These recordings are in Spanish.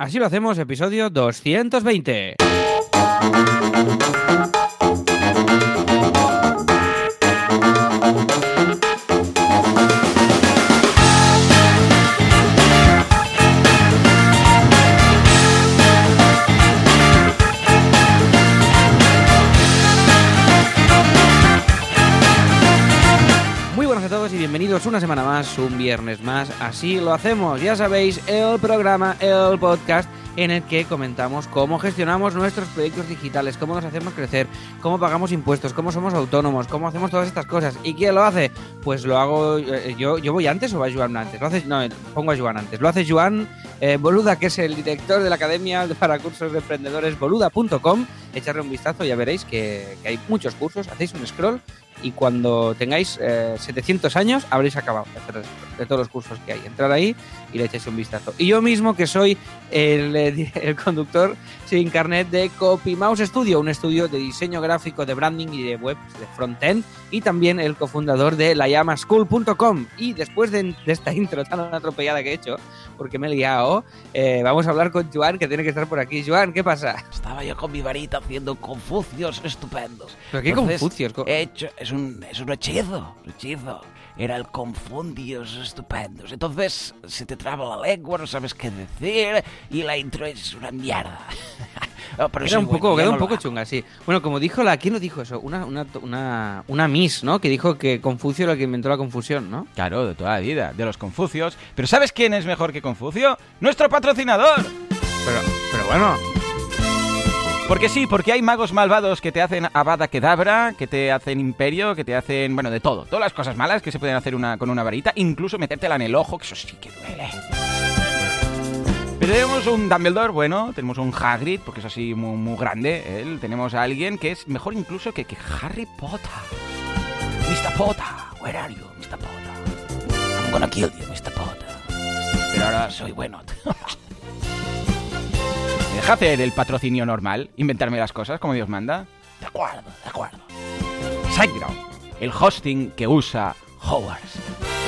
Así lo hacemos, episodio 220. Una semana más, un viernes más. Así lo hacemos, ya sabéis, el programa, el podcast en el que comentamos cómo gestionamos nuestros proyectos digitales, cómo nos hacemos crecer, cómo pagamos impuestos, cómo somos autónomos, cómo hacemos todas estas cosas. ¿Y quién lo hace? Pues lo hago eh, yo. ¿Yo voy antes o va Joan antes? Lo hace, no, pongo a Joan antes. Lo hace Joan eh, Boluda, que es el director de la Academia para Cursos de Emprendedores, boluda.com. Echarle un vistazo, ya veréis que, que hay muchos cursos. Hacéis un scroll y cuando tengáis eh, 700 años habréis acabado de, hacer de todos los cursos que hay. Entrar ahí y le echáis un vistazo. Y yo mismo, que soy el, el conductor sin carnet de Copy Mouse Studio, un estudio de diseño gráfico, de branding y de web, de frontend, y también el cofundador de layamaschool.com. Y después de, de, esta intro tan atropellada que he hecho, porque me he liado, eh, vamos a hablar con Joan, que tiene que estar por aquí. Joan, ¿qué pasa? Estaba yo con mi varita haciendo confucios estupendos. ¿Pero qué Entonces, confucios? He hecho, es, un, es un hechizo, un hechizo. Era el confundios estupendos. Entonces se te traba la lengua, no sabes qué decir y la intro es una mierda. Oh, pero era un bueno, poco, queda un poco chunga, sí. Bueno, como dijo la, ¿quién lo dijo eso? Una, una, una, una Miss, ¿no? Que dijo que Confucio era el que inventó la confusión, ¿no? Claro, de toda la vida, de los Confucios. Pero ¿sabes quién es mejor que Confucio? ¡Nuestro patrocinador! Pero, pero bueno, porque sí, porque hay magos malvados que te hacen Avada Kedavra, que te hacen Imperio, que te hacen, bueno, de todo. Todas las cosas malas que se pueden hacer una, con una varita, incluso metértela en el ojo, que eso sí que duele. Pero tenemos un Dumbledore, bueno, tenemos un Hagrid, porque es así muy, muy grande, él. Tenemos a alguien que es mejor incluso que, que Harry Potter. Mr. Potter, where are you, Mr. Potter? I'm gonna kill you, Mr. Potter. Pero ahora soy bueno. ¿Me deja hacer el patrocinio normal? ¿Inventarme las cosas como Dios manda? De acuerdo, de acuerdo. SiteGround, el hosting que usa Hogwarts.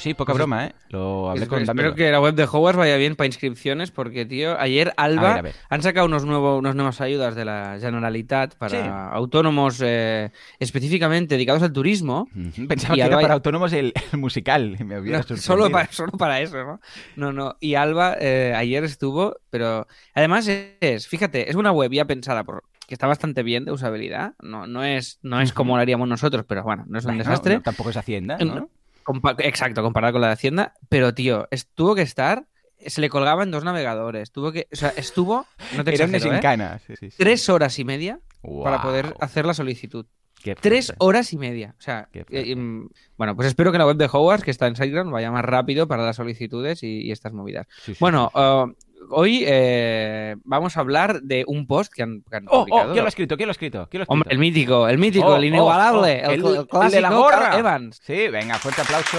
Sí, poca Pues broma, ¿eh? Lo hablé espero, con espero que la web de Hogwarts vaya bien para inscripciones, porque, tío, ayer Alba A ver, a ver. han sacado unos nuevos, unas nuevas ayudas de la Generalitat para Sí. autónomos eh, específicamente dedicados al turismo. Pensaba Y que era para autónomos el, el musical. Me hubiera No, solo, para, solo para eso, ¿no? No, no. Y Alba eh, ayer estuvo, pero además es, fíjate, es una web ya pensada por que está bastante bien de usabilidad. No, no es, no es como lo haríamos nosotros, pero bueno, no es un Bueno, desastre. no, tampoco es Hacienda, ¿no? Compa- Exacto, comparado con la de Hacienda. Pero, tío, tuvo que estar. Se le colgaba en dos navegadores. Tuvo que. O sea, estuvo. No te exagero, ¿eh? desencana. Sí, sí, sí. Tres horas y media para poder hacer la solicitud. qué Tres horas y media. O sea, eh, mm, bueno, pues espero que la web de Hogwarts, que está en SiteGround, vaya más rápido para las solicitudes y, y estas movidas. Bueno, uh, hoy eh, vamos a hablar de un post que han, que han Oh, publicado. oh, ¿quién lo ha escrito? ¿Quién lo ha escrito? ¿Quién lo ha escrito? Hombre, el mítico, el mítico, Oh, el oh, inigualable, oh, el, el- el clásico de la gorra. Evans. Sí, venga, fuerte aplauso.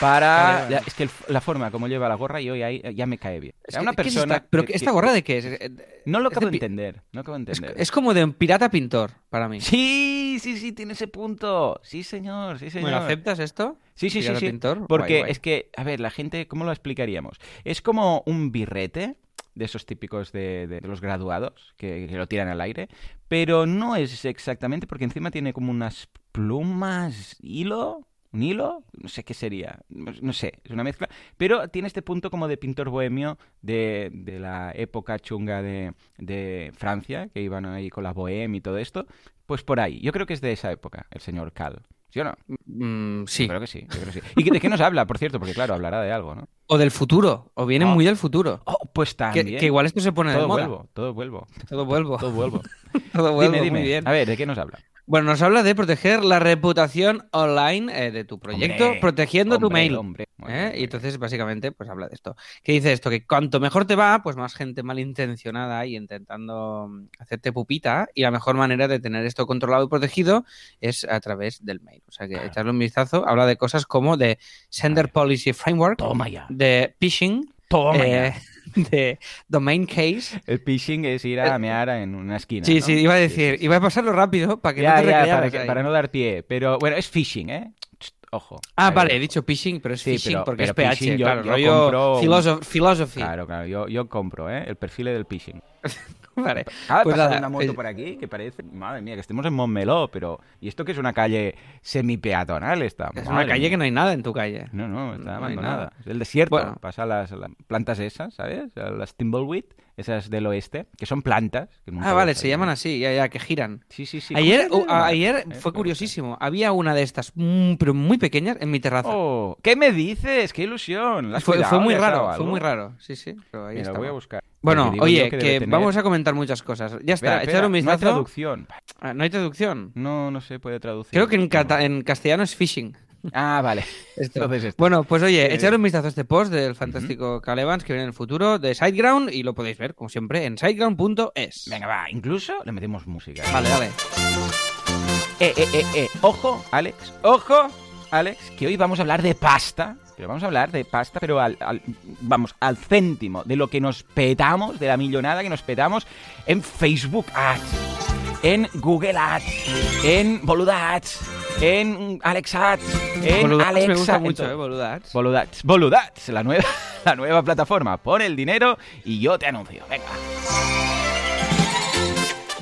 Para. Vale, ya, es que el- la forma como lleva la gorra y hoy ahí ya me cae bien. Es que- una ¿qué es persona. esta- ¿Pero que- esta gorra de qué es? Eh, No lo acabo de entender. No acabo de entender. es como de un pirata pintor, para mí. Sí, sí, sí, tiene ese punto. Sí, señor, sí, señor. Bueno, ¿aceptas esto? Sí, sí, sí, Pirata sí. pintor, Porque guay, guay. es que, a ver, la gente, ¿cómo lo explicaríamos? Es como un birrete de esos típicos de, de los graduados que, que lo tiran al aire, pero no es exactamente porque encima tiene como unas plumas, hilo, un hilo, no sé qué sería, no sé, es una mezcla, pero tiene este punto como de pintor bohemio de, de la época chunga de, de Francia, que iban ahí con la bohemia y todo esto, pues por ahí, yo creo que es de esa época, el señor Cal. ¿Sí o no? Mm, sí. Yo creo que sí, yo creo que sí. ¿Y de qué nos habla, por cierto? Porque claro, hablará de algo, ¿no? O del futuro. O viene Oh. muy del futuro. Oh, pues Que, también. que igual esto se pone de todo moda. vuelvo, todo vuelvo, Todo vuelvo. todo vuelvo. Todo vuelvo, dime, dime. muy bien. A ver, ¿de qué nos habla? Bueno, nos habla de proteger la reputación online eh, de tu proyecto, Hombre, protegiendo tu mail. hombre. ¿eh? Y entonces, básicamente, pues habla de esto. Que dice esto, que cuanto mejor te va, pues más gente malintencionada y intentando mm, hacerte pupita. Y la mejor manera de tener esto controlado y protegido es a través del mail. O sea que Claro. echarle un vistazo. Habla de cosas como de Sender. Policy Framework, Toma ya. de phishing, Toma eh, ya. de Domain Case. El phishing es ir a mear en una esquina. Sí, ¿no? sí, iba a decir, iba a pasarlo rápido para que Ya, no te ya, para, que- para no dar pie. Pero bueno, es phishing, ¿eh? ojo. Ah, vale, he dicho phishing, pero es Sí, phishing pero- porque pero es PH, phishing yo- claro. yo compro- philosoph- philosophy. Claro, claro, yo, yo compro, ¿eh? El perfil del phishing. Vale. Ah, Pues pasa nada, una moto eh, por aquí que parece, madre mía, que estemos en Montmeló, pero ¿y esto que es una calle semi-peatonal esta? Es una calle que no hay nada en tu calle. No, no, está No abandonada. nada. Es el desierto. Bueno. Pasa las, las plantas esas, ¿sabes? Las Thimbleweed, esas del oeste, que son plantas. que Ah, vale, se llaman así, ya, ya, que giran. Sí, sí, sí. Ayer, ¿Cómo se uh, ayer Eh, fue curiosísimo. Había una de estas, mm, pero muy pequeñas, en mi terraza. Oh, ¿qué me dices? ¡Qué ilusión! ¿La has fue, cuidado? fue muy ¿Le has dado raro, fue muy raro. Sí, sí, pero ahí Mira, estaba. voy a buscar. Bueno, oye, que, tener- vamos a comentar muchas cosas. Ya está, Espera, echar espera, un No hay vistazo. traducción. Ah, ¿No hay traducción? No, no se puede traducir. Creo que en, No. en castellano es phishing. Ah, vale. Esto. Entonces esto. Bueno, pues oye, Eh, echar un vistazo a este post del fantástico Cal Evans que viene en el futuro de SiteGround y lo podéis ver, como siempre, en siteground.es. Venga, va. Incluso le metemos música. Vale, dale. Eh, eh, eh, eh. Ojo, Alex. Ojo, Alex, que hoy vamos a hablar de pasta. Pero vamos a hablar de pasta, pero al, al- vamos, al céntimo, de lo que nos petamos, de la millonada que nos petamos en Facebook Ads, en Google Ads, en Boluda Ads, en Alex Ads, en Boludats Alexa. me gusta en mucho, todo. ¿eh? Boludats. Boludats, Boludats, la nueva, la nueva plataforma. Pon el dinero y yo te anuncio. Venga.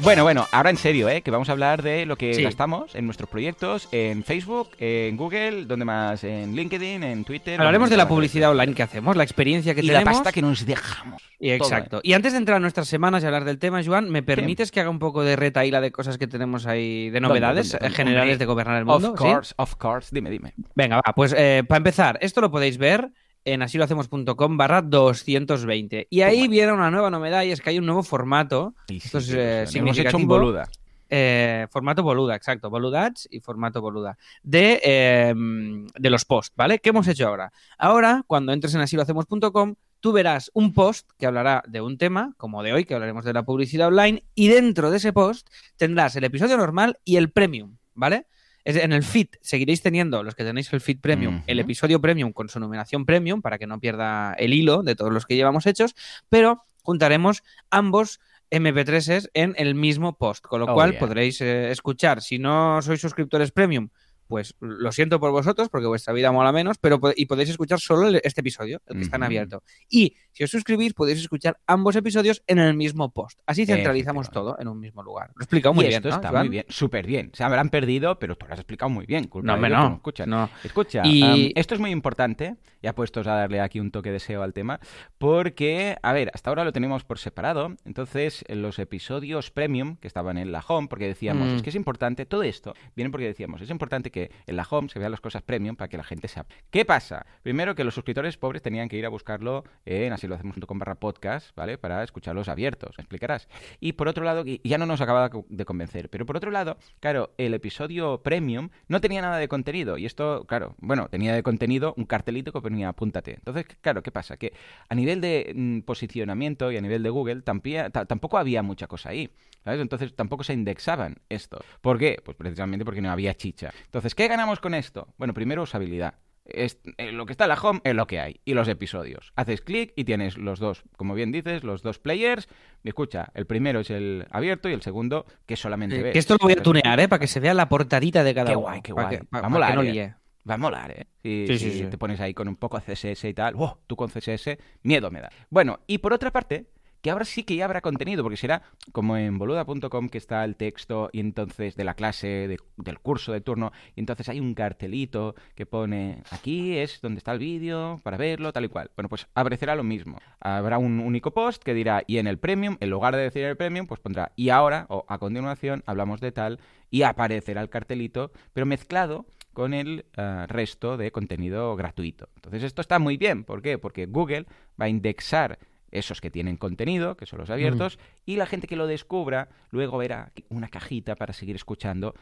Bueno, bueno, ahora en serio, ¿eh? Que vamos a hablar de lo que Sí. gastamos en nuestros proyectos, en Facebook, en Google, donde más, en LinkedIn, en Twitter. Hablaremos de la publicidad online que hacemos, la experiencia que y la tenemos. pasta que nos dejamos. Y Todo, exacto. ¿eh? Y antes de entrar a nuestras semanas y hablar del tema, Joan, ¿me permites que haga un poco de retaíla de cosas que tenemos ahí, de novedades ¿Dónde, dónde, generales de gobernar el mundo? Of ¿sí? course, of course. Dime, dime. Venga, va, pues eh, para empezar, esto lo podéis ver en asilohacemos.com barra 220. Y ahí Toma. viene una nueva novedad y es que hay un nuevo formato, Esto es, eh, sí, hemos hecho un significativo. boluda. eh, formato boluda, exacto, boludats y formato boluda, de, eh, de los posts, ¿vale? ¿Qué hemos hecho ahora? Ahora, cuando entres en asilohacemos.com, tú verás un post que hablará de un tema, como de hoy, que hablaremos de la publicidad online, y dentro de ese post tendrás el episodio normal y el premium, ¿vale? Es- en el feed seguiréis teniendo, los que tenéis el feed premium, el episodio premium con su numeración premium para que no pierda el hilo de todos los que llevamos hechos, pero juntaremos ambos MP3s en el mismo post, con lo Oh, cual yeah. podréis eh, escuchar. Si no sois suscriptores premium, pues lo siento por vosotros porque vuestra vida mola menos, pero y podéis escuchar solo este episodio, el que está en abierto. Y si os suscribís, podéis escuchar ambos episodios en el mismo post. Así centralizamos todo en un mismo lugar. Lo he explicado muy y bien, esto ¿no, está muy bien, súper bien. Se habrán perdido, pero tú lo has explicado muy bien. Culpa No, ellos que no. escuchan. no. Escucha, Y- esto es muy importante, ya puestos a darle aquí un toque de SEO al tema, porque, a ver, hasta ahora lo tenemos por separado, entonces en los episodios premium que estaban en la home, porque decíamos, Mm. es que es importante, todo esto viene porque decíamos, es importante que en la home se vean las cosas premium para que la gente sepa. ¿Qué pasa? Primero que los suscriptores pobres tenían que ir a buscarlo en así lo hacemos.com barra podcast, ¿vale? Para escucharlos abiertos, ¿me explicarás. Y por otro lado, ya no nos acaba de convencer, pero por otro lado, claro, el episodio premium no tenía nada de contenido. Y esto, claro, bueno, tenía de contenido un cartelito que ponía apúntate. Entonces, claro, ¿qué pasa? Que a nivel de mm, posicionamiento y a nivel de Google tampoco había mucha cosa ahí. ¿Sabes? Entonces tampoco se indexaban esto. ¿Por qué? Pues precisamente porque no había chicha. Entonces, ¿qué ganamos con esto? Bueno, primero usabilidad. Es, eh, lo que está en la home es lo que hay. Y los episodios. Haces clic y tienes los dos, como bien dices, los dos players. Escucha, el primero es el abierto y el segundo que solamente Eh, ves. que esto lo voy a Entonces, tunear, ¿eh? Para que se vea la portadita de cada Qué uno. guay, qué guay. que- pa- Va a molar, no eh. Va a molar, ¿eh? Si, Sí, sí, si sí. te pones ahí con un poco de CSS y tal, ¡wow! Tú con CSS, miedo me da. Bueno, y por otra parte, que ahora sí que ya habrá contenido, porque será como en boluda.com que está el texto y entonces de la clase, de- del curso de turno, y entonces hay un cartelito que pone aquí es donde está el vídeo para verlo, tal y cual. Bueno, pues aparecerá lo mismo. Habrá un único post que dirá y en el premium, en lugar de decir el premium, pues pondrá y ahora o a continuación hablamos de tal y aparecerá el cartelito, pero mezclado con el ah, resto de contenido gratuito. Entonces esto está muy bien. ¿Por qué? Porque Google va a indexar esos que tienen contenido, que son los abiertos, y la gente que lo descubra luego verá una cajita para seguir escuchando.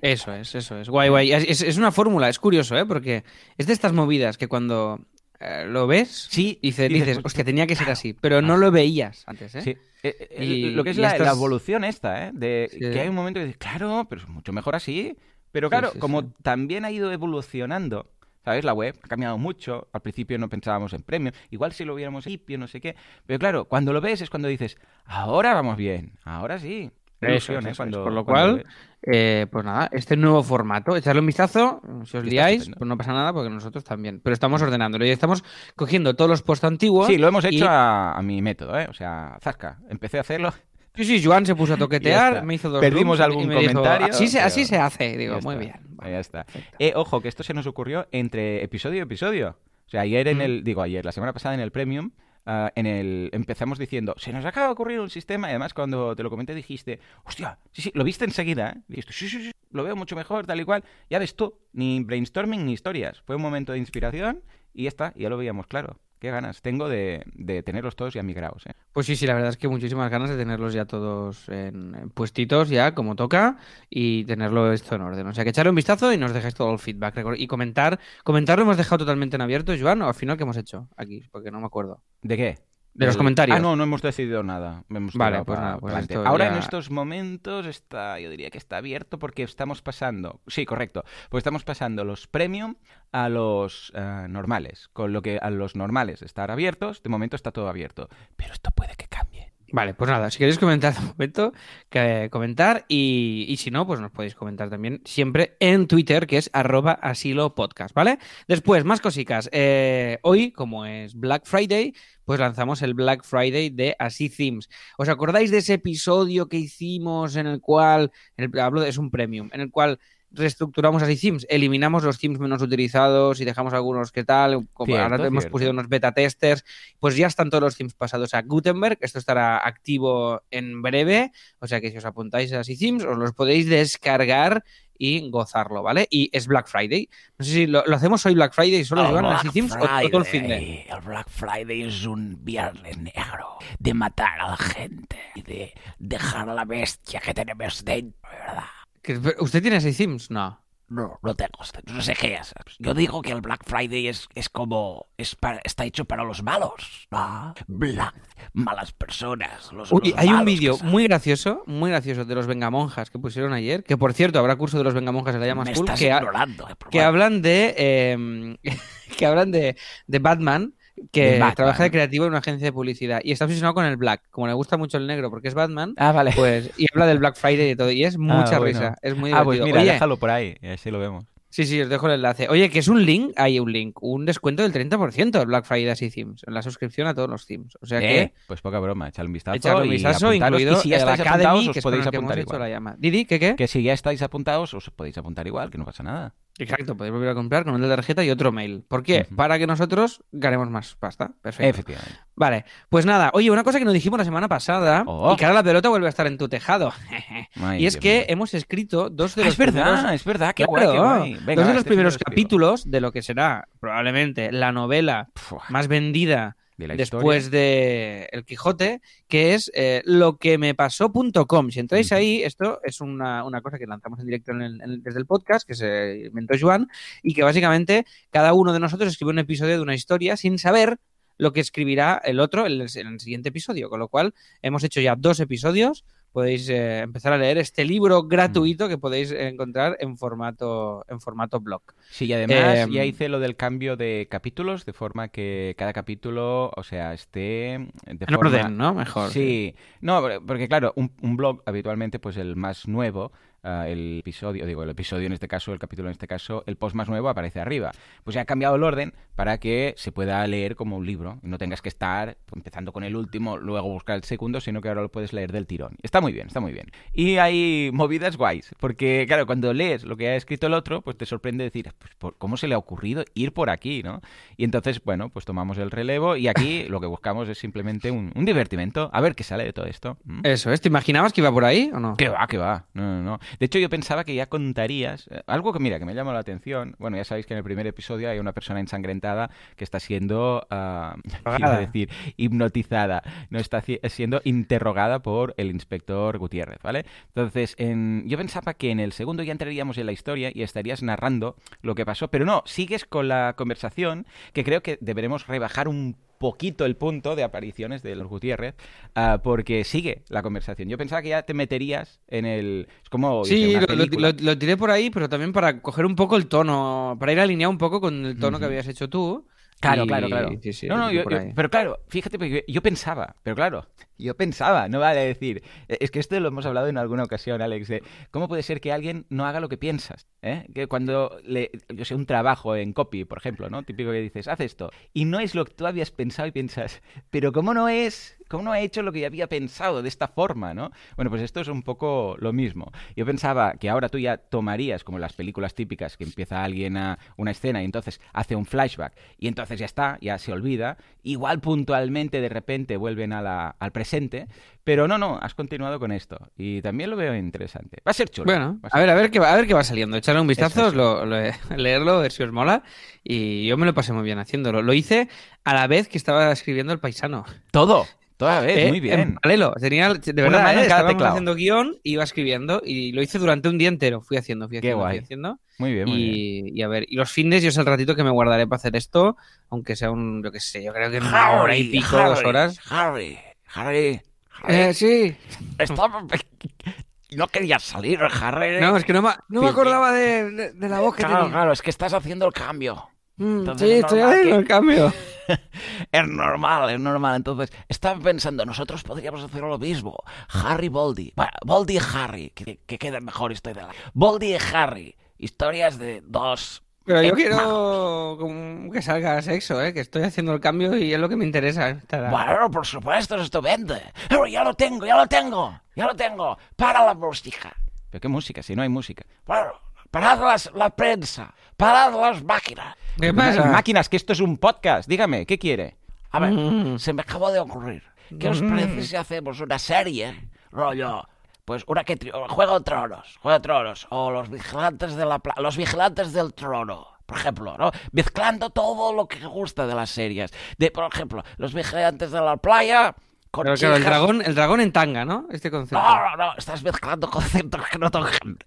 Eso es, eso es. Guay, guay. Es, es una fórmula, es curioso, ¿eh? Porque es de estas movidas que cuando eh, lo ves, Sí, dices, dices, dices, pues, hostia, tenía que ser así, pero no lo veías antes, ¿eh? Sí. Eh, eh, Y- lo que es la, estas- la evolución esta, ¿eh? De Sí. que hay un momento que dices, claro, pero es mucho mejor así. Pero claro, sí, como también ha ido evolucionando, ¿sabes? La web ha cambiado mucho. Al principio no pensábamos en premium. Igual si lo hubiéramos principio, no sé qué. Pero claro, cuando lo ves es cuando dices, ahora vamos bien, ahora sí. Eso ilusión, ¿eh? Cuando-. Por lo cual, eh, pues nada, este nuevo formato, echarle un vistazo, si os liáis, pues no pasa nada porque nosotros también. Pero estamos ordenándolo y estamos cogiendo todos los posts antiguos. Sí, lo hemos hecho y- a, a mi método, ¿eh? O sea, zasca. Empecé a hacerlo. Sí, sí, Joan se puso a toquetear, me hizo dos Perdimos y algún dijo, comentario, así, se, así pero- se hace. Digo, muy bien. Ya está. Eh, ojo, que esto se nos ocurrió entre episodio y episodio. O sea, ayer en Mm. el, digo ayer, la semana pasada en el Premium, ah, en el empezamos diciendo, se nos acaba de ocurrir un sistema, y además cuando te lo comenté dijiste, hostia, sí, sí, lo viste enseguida, ¿eh? Dijiste, sí, sí, sí, lo veo mucho mejor, tal y cual. Ya ves tú, ni brainstorming ni historias. Fue un momento de inspiración y ya está, ya lo veíamos claro. Qué ganas tengo de, de tenerlos todos ya migrados, ¿eh? Pues sí, sí, la verdad es que muchísimas ganas de tenerlos ya todos en, en puestitos ya como toca y tenerlo esto en orden. O sea, que echarle un vistazo y nos dejáis todo el feedback. Y comentar, comentar lo hemos dejado totalmente en abierto, Joan, o al final que hemos hecho aquí, porque no me acuerdo. ¿De qué? De los comentarios. Ah, no, no hemos decidido nada. Hemos Vale, pues nada, pues Ahora ya- en estos momentos está, yo diría que está abierto porque estamos pasando, sí, correcto, pues estamos pasando los premium a los eh, normales, con lo que a los normales estar abiertos, de momento está todo abierto, pero esto puede que cambie. Vale, pues nada, si queréis comentar de momento, que comentar y, y si no, pues nos podéis comentar también siempre en Twitter, que es arroba asilo podcast, ¿vale? Después, más cositas. Eh, hoy, como es Black Friday, pues lanzamos el Black Friday de Así Themes. ¿Os acordáis de ese episodio que hicimos en el cual, el- hablo de, es un premium, en el cual reestructuramos así themes, eliminamos los themes menos utilizados y dejamos algunos que tal, como Cierto, ahora hemos puesto unos beta testers, pues ya están todos los themes pasados a Gutenberg, esto estará activo en breve, o sea que si os apuntáis a así themes os los podéis descargar y gozarlo, ¿vale? Y es Black Friday. No sé si lo, lo hacemos hoy Black Friday solo El Joan, Black así themes o, todo el fin de. El Black Friday es un viernes negro de matar a la gente y de dejar a la bestia que tenemos dentro, ¿verdad? ¿Usted tiene así themes? No. No, no tengo, no sé qué es. Yo digo que el Black Friday es, es como, es para, está hecho para los malos, ¿no? Black, malas personas. Los, Uy, los hay un vídeo muy gracioso, muy gracioso de los Vengamonjas que pusieron ayer, que por cierto habrá curso de los Vengamonjas en la llama School, estás que, ha- eh, que hablan de eh, que hablan de, de Batman que Batman. trabaja de creativo en una agencia de publicidad y está obsesionado con el black como le gusta mucho el negro porque es Batman Ah, vale. pues y habla del Black Friday y todo y es mucha bueno. risa es muy ah, divertido pues mira, oye déjalo por ahí, y así lo vemos. sí sí os dejo el enlace oye que es un link hay un link un descuento del 30% del Black Friday así themes en la suscripción a todos los themes o sea que Eh, pues poca broma, echadle un vistazo. echarle un y vistazo apuntaros. incluido y si ya estáis Academy apuntados, os podéis que hemos apuntar hecho igual. la llama Didi ¿qué qué? Que si ya estáis apuntados, os podéis apuntar igual, que no pasa nada. Exacto, podéis volver a comprar con de tarjeta y otro mail. ¿Por qué? Para que nosotros ganemos más pasta. Perfecto. Efectivamente. Vale, pues nada, oye, una cosa que nos dijimos la semana pasada Oh. y que ahora la pelota vuelve a estar en tu tejado. Y es que mío. hemos escrito dos de Ah, los es verdad, primeros- es verdad, qué Claro, guay, qué guay. Venga, dos de los este primeros capítulos de lo que será probablemente la novela más vendida de la después historia. de El Quijote, que es eh, lo que me pasó.com. Si entráis ahí, esto es una, una cosa que lanzamos en directo en el- en desde el podcast, que se inventó Joan, y que básicamente cada uno de nosotros escribe un episodio de una historia sin saber lo que escribirá el otro en el, en el siguiente episodio. Con lo cual, hemos hecho ya dos episodios. Podéis eh, empezar a leer este libro gratuito que podéis encontrar en formato, en formato blog. Sí, y además Em, ya hice lo del cambio de capítulos, de forma que cada capítulo, o sea, esté de En forma... orden, ¿no? Mejor. Sí, no, porque claro, un, un blog habitualmente, pues el más nuevo, ah, el episodio, digo, el episodio en este caso, el capítulo en este caso, el post más nuevo aparece arriba. Pues ya ha cambiado el orden para que se pueda leer como un libro no tengas que estar empezando con el último, luego buscar el segundo, sino que ahora lo puedes leer del tirón. Está muy bien, está muy bien. Y hay movidas guays, porque claro, cuando lees lo que ha escrito el otro, pues te sorprende decir, pues, ¿por- ¿cómo se le ha ocurrido ir por aquí, no? Y entonces, bueno, pues tomamos el relevo y aquí lo que buscamos es simplemente un, un divertimento. A ver qué sale de todo esto. ¿Mm? Eso es. ¿Te imaginabas que iba por ahí o no? Que va, que va. No, no, no. De hecho, yo pensaba que ya contarías eh, algo que, mira, que me llamó la atención. Bueno, ya sabéis que en el primer episodio hay una persona ensangrentada que está siendo, iba a Drogada. decir, hipnotizada. No está siendo interrogada por el inspector Gutiérrez, ¿vale? Entonces, en- yo pensaba que en el segundo ya entraríamos en la historia y estarías narrando lo que pasó, pero no, sigues con la conversación que creo que deberemos rebajar un poquito el punto de apariciones de los Gutiérrez ah, porque sigue la conversación. Yo pensaba que ya te meterías en el... Es como... Sí, lo, lo- película. lo- lo tiré por ahí, pero también para coger un poco el tono, para ir alineado un poco con el tono que habías hecho tú. Claro, Y- claro, claro. Sí, sí, no, no, yo- pero claro, fíjate, porque yo pensaba, pero claro, Yo pensaba, no vale decir. eh, Es que esto lo hemos hablado en alguna ocasión, Alex, cómo puede ser que alguien no haga lo que piensas. ¿eh? Que cuando, le, yo sé, un trabajo en copy, por ejemplo, ¿no? Típico que dices, haz esto. Y no es lo que tú habías pensado y piensas, pero ¿cómo no es? ¿Cómo no ha hecho lo que yo había pensado de esta forma, no? Bueno, pues esto es un poco lo mismo. Yo pensaba que ahora tú ya tomarías, como las películas típicas, que empieza alguien a una escena y entonces hace un flashback y entonces ya está, ya se olvida. Igual puntualmente de repente vuelven al presente, pero no, no, has continuado con esto y también lo veo interesante. Va a ser chulo. Bueno, va a ver, a ver qué va, a ver qué va saliendo. Echarle un vistazo, lo- lo- leerlo, ver si os mola. Y yo me lo pasé muy bien haciéndolo. Lo hice a la vez que estaba escribiendo El Paisano. Todo, toda vez, Eh, muy En bien. paralelo. Tenía, de verdad, en eh, cada estábamos haciendo guion, iba escribiendo y lo hice durante un día entero. Fui haciendo, fui Qué haciendo, fui guay. haciendo. Muy bien, muy bien. Y, y a ver, y los fines yo es el ratito que me guardaré para hacer esto, aunque sea un, yo qué sé, yo creo que en una hora y pico, dos horas. Harry, Harry, Harry. Eh, sí. Estaba... No querías salir, Harry. No, es que no me, no me acordaba de, de- de la voz que Claro, tenía. claro, es que estás haciendo el cambio. Mm, Entonces sí, es estoy haciendo que- el cambio. Es normal, es normal. Entonces, estaba pensando, nosotros podríamos hacer lo mismo. Harry Boldy. Bueno, Boldy y Harry, que, que queda mejor historia. Boldy y Harry. Historias de dos... Pero yo Eh, quiero que salga sexo, ¿eh? Que estoy haciendo el cambio y es lo que me interesa. Estará- Bueno, por supuesto, es estupendo. Pero ya lo tengo, ya lo tengo, ya lo tengo. Para la música. Pero qué música, si no hay música. Bueno, parad las- la prensa, parad las máquinas. ¿Qué pasa? Máquinas, que esto es un podcast. Dígame, ¿qué quiere? A ver, Mm. se me acabó de ocurrir. ¿Qué os parece si hacemos una serie, rollo, pues una que Juego de Tronos, Juego de Tronos, o los vigilantes de la pla- los vigilantes del trono, por ejemplo, ¿no? Mezclando todo lo que gusta de las series. De, por ejemplo, los vigilantes de la playa con Pero claro, el dragón, el dragón en tanga, ¿no? Este concepto. No, no, no, estás mezclando conceptos que no tocan.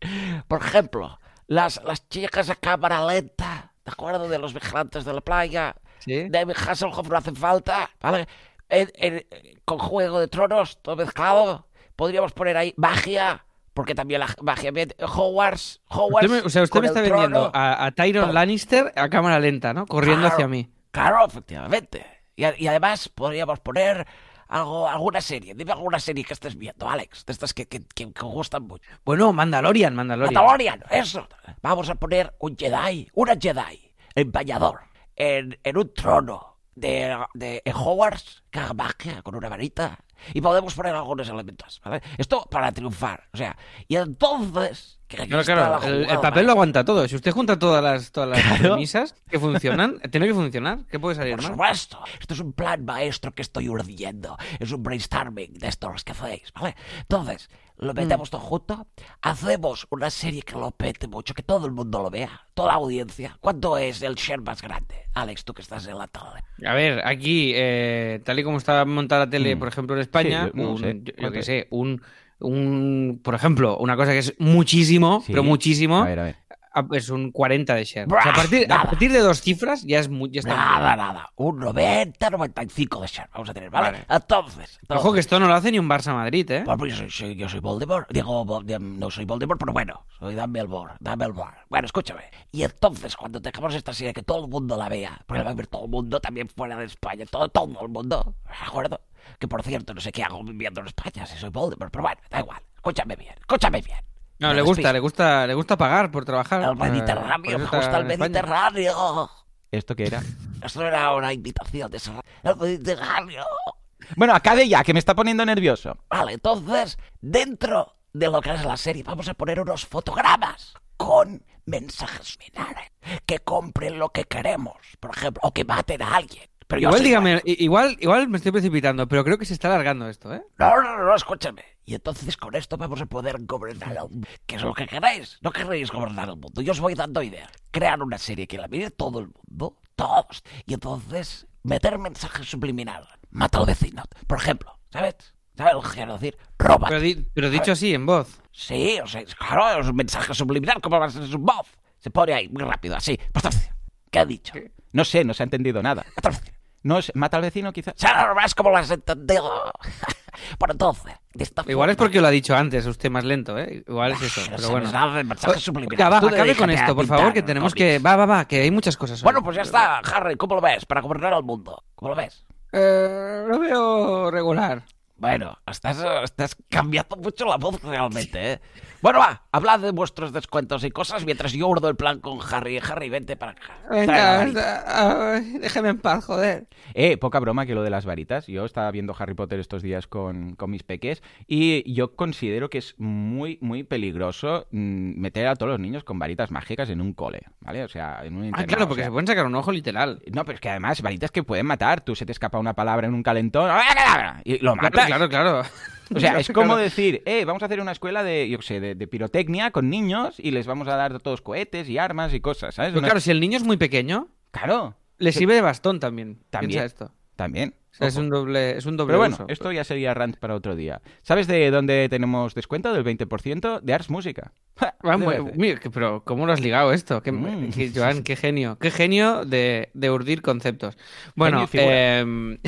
Por ejemplo, las, las chicas a cámara lenta, ¿de acuerdo? De los vigilantes de la playa. Sí. David Hasselhoff no hace falta, ¿vale? En- en- con Juego de Tronos, todo mezclado. Podríamos poner ahí magia, porque también la magia... Hogwarts, Hogwarts me- o sea, usted me está vendiendo a, a Tyron. Lannister a cámara lenta, ¿no? Corriendo Claro, hacia mí. Claro, efectivamente. Y, además podríamos poner algo, alguna serie. Dime alguna serie que estés viendo, Alex. De estas que, que, que- que gustan mucho. Bueno, Mandalorian, Mandalorian. Mandalorian, eso. Vamos a poner un Jedi, una Jedi, en bañador, en, en un trono de, de en Hogwarts, que haga magia con una varita. Y podemos poner algunos elementos, ¿vale? Esto para triunfar. O sea, y entonces... Que Claro, el, papel lo aguanta todo. Si usted junta todas las, todas las Claro. premisas que funcionan, tiene que funcionar. ¿Qué puede salir Por mal? supuesto. Esto es un plan maestro que estoy urdiendo. Es un brainstorming de estos que hacéis, ¿vale? Entonces, lo metemos todo junto. Hacemos una serie que lo pete mucho, que todo el mundo lo vea. Toda la audiencia. ¿Cuánto es el share más grande? Alex, tú que estás en la tele. A ver, aquí, eh, tal y como está montada la tele, Mm. por ejemplo, en España, Sí, yo no un- sé. yo, yo ¿Cuánto qué es? sé, un, un, por ejemplo, una cosa que es muchísimo, Sí. pero muchísimo, A ver, a ver. a- es un 40 de share. Buah, O sea, a, partir, a nada. partir de dos cifras ya es muy, ya está Nada, bien. nada. Un 90, 95 de share. Vamos a tener, ¿vale? Vale. Entonces, Ojo que esto no lo hace ni un Barça-Madrid, ¿eh? Bueno, pues yo soy, soy- yo soy Voldemort. Digo, no soy Voldemort, pero bueno, soy Dumbledore. Dumbledore. Bueno, escúchame. Y entonces, cuando tengamos esta serie, que todo el mundo la vea, porque la va a ver todo el mundo, también fuera de España, todo, todo el mundo, ¿de acuerdo? Que por cierto, no sé qué hago viviendo en España si soy Voldemort, pero bueno, da igual. Escúchame bien, escúchame bien. No, le gusta, le gusta, le gusta pagar por trabajar. El Eh, Mediterráneo, me gusta el. Mediterráneo. ¿Esto qué era? Esto era una invitación de El Mediterráneo. Bueno, acabe ya, que me está poniendo nervioso. Vale, entonces, dentro de lo que es la serie, vamos a poner unos fotogramas con mensajes finales. Que compren lo que queremos, por ejemplo, o que maten a alguien. Pero Igual, dígame, igual, igual me estoy precipitando, pero creo que se está alargando esto, ¿eh? No, no, no, no, escúchame. Y entonces con esto vamos a poder gobernar el mundo. ¿Qué es lo que queréis? No queréis gobernar el mundo. Yo os voy dando ideas. Crear una serie que la mire todo el mundo, todos. Y entonces meter mensajes subliminales. Mata al vecino, por ejemplo. ¿Sabes? ¿Sabes lo que quiero decir? Roba. Pero, di- pero dicho así, en voz. Sí, o sea, claro, es un mensaje subliminal, ¿cómo va a ser su voz? Se pone ahí muy rápido, así. ¿qué ha dicho? No sé, no se ha entendido nada. No sé, ¿Mata al vecino quizás? O sea, no más como lo has entendido. bueno, entonces, Igual es porque lo ha dicho antes, usted más lento, ¿eh? Igual es eso, pero sabes bueno. Ya va, acabe con esto, por favor, que tenemos que... Va, va, va, que hay muchas cosas. Bueno, pues ya está, Harry, ¿cómo lo ves? Para gobernar el mundo. ¿Cómo lo ves? Eh, lo veo regular. Bueno, estás, estás cambiando mucho la voz realmente, ¿eh? Bueno, va, hablad de vuestros descuentos y cosas mientras yo urdo el plan con Harry. Harry, vente para acá. Venga, déjeme en paz, joder. Eh, poca broma que lo de las varitas. Yo estaba viendo Harry Potter estos días con, con mis peques y yo considero que es muy, muy peligroso mm, meter a todos los niños con varitas mágicas en un cole, ¿vale? O sea, en un Ah, internado, claro, o porque sea, se pueden sacar un ojo literal. No, pero es que además, varitas que pueden matar. Tú se te escapa una palabra en un calentón y lo matas. Claro, claro, claro. O sea, es como decir, eh, vamos a hacer una escuela de, yo sé, de, de pirotecnia con niños y les vamos a dar todos cohetes y armas y cosas, ¿sabes? Pero Una- claro, si el niño es muy pequeño, Claro, le sirve de bastón también. También. Piensa esto. también. O sea, es un doble, es un doble Pero bueno, uso. esto ya sería rant para otro día. ¿Sabes de dónde tenemos descuento del 20%? De Ars Música. Ah, pero ¿cómo lo has ligado esto? Qué, Mm. qué- Joan, qué genio. Qué genio de, de urdir conceptos. Bueno, Genio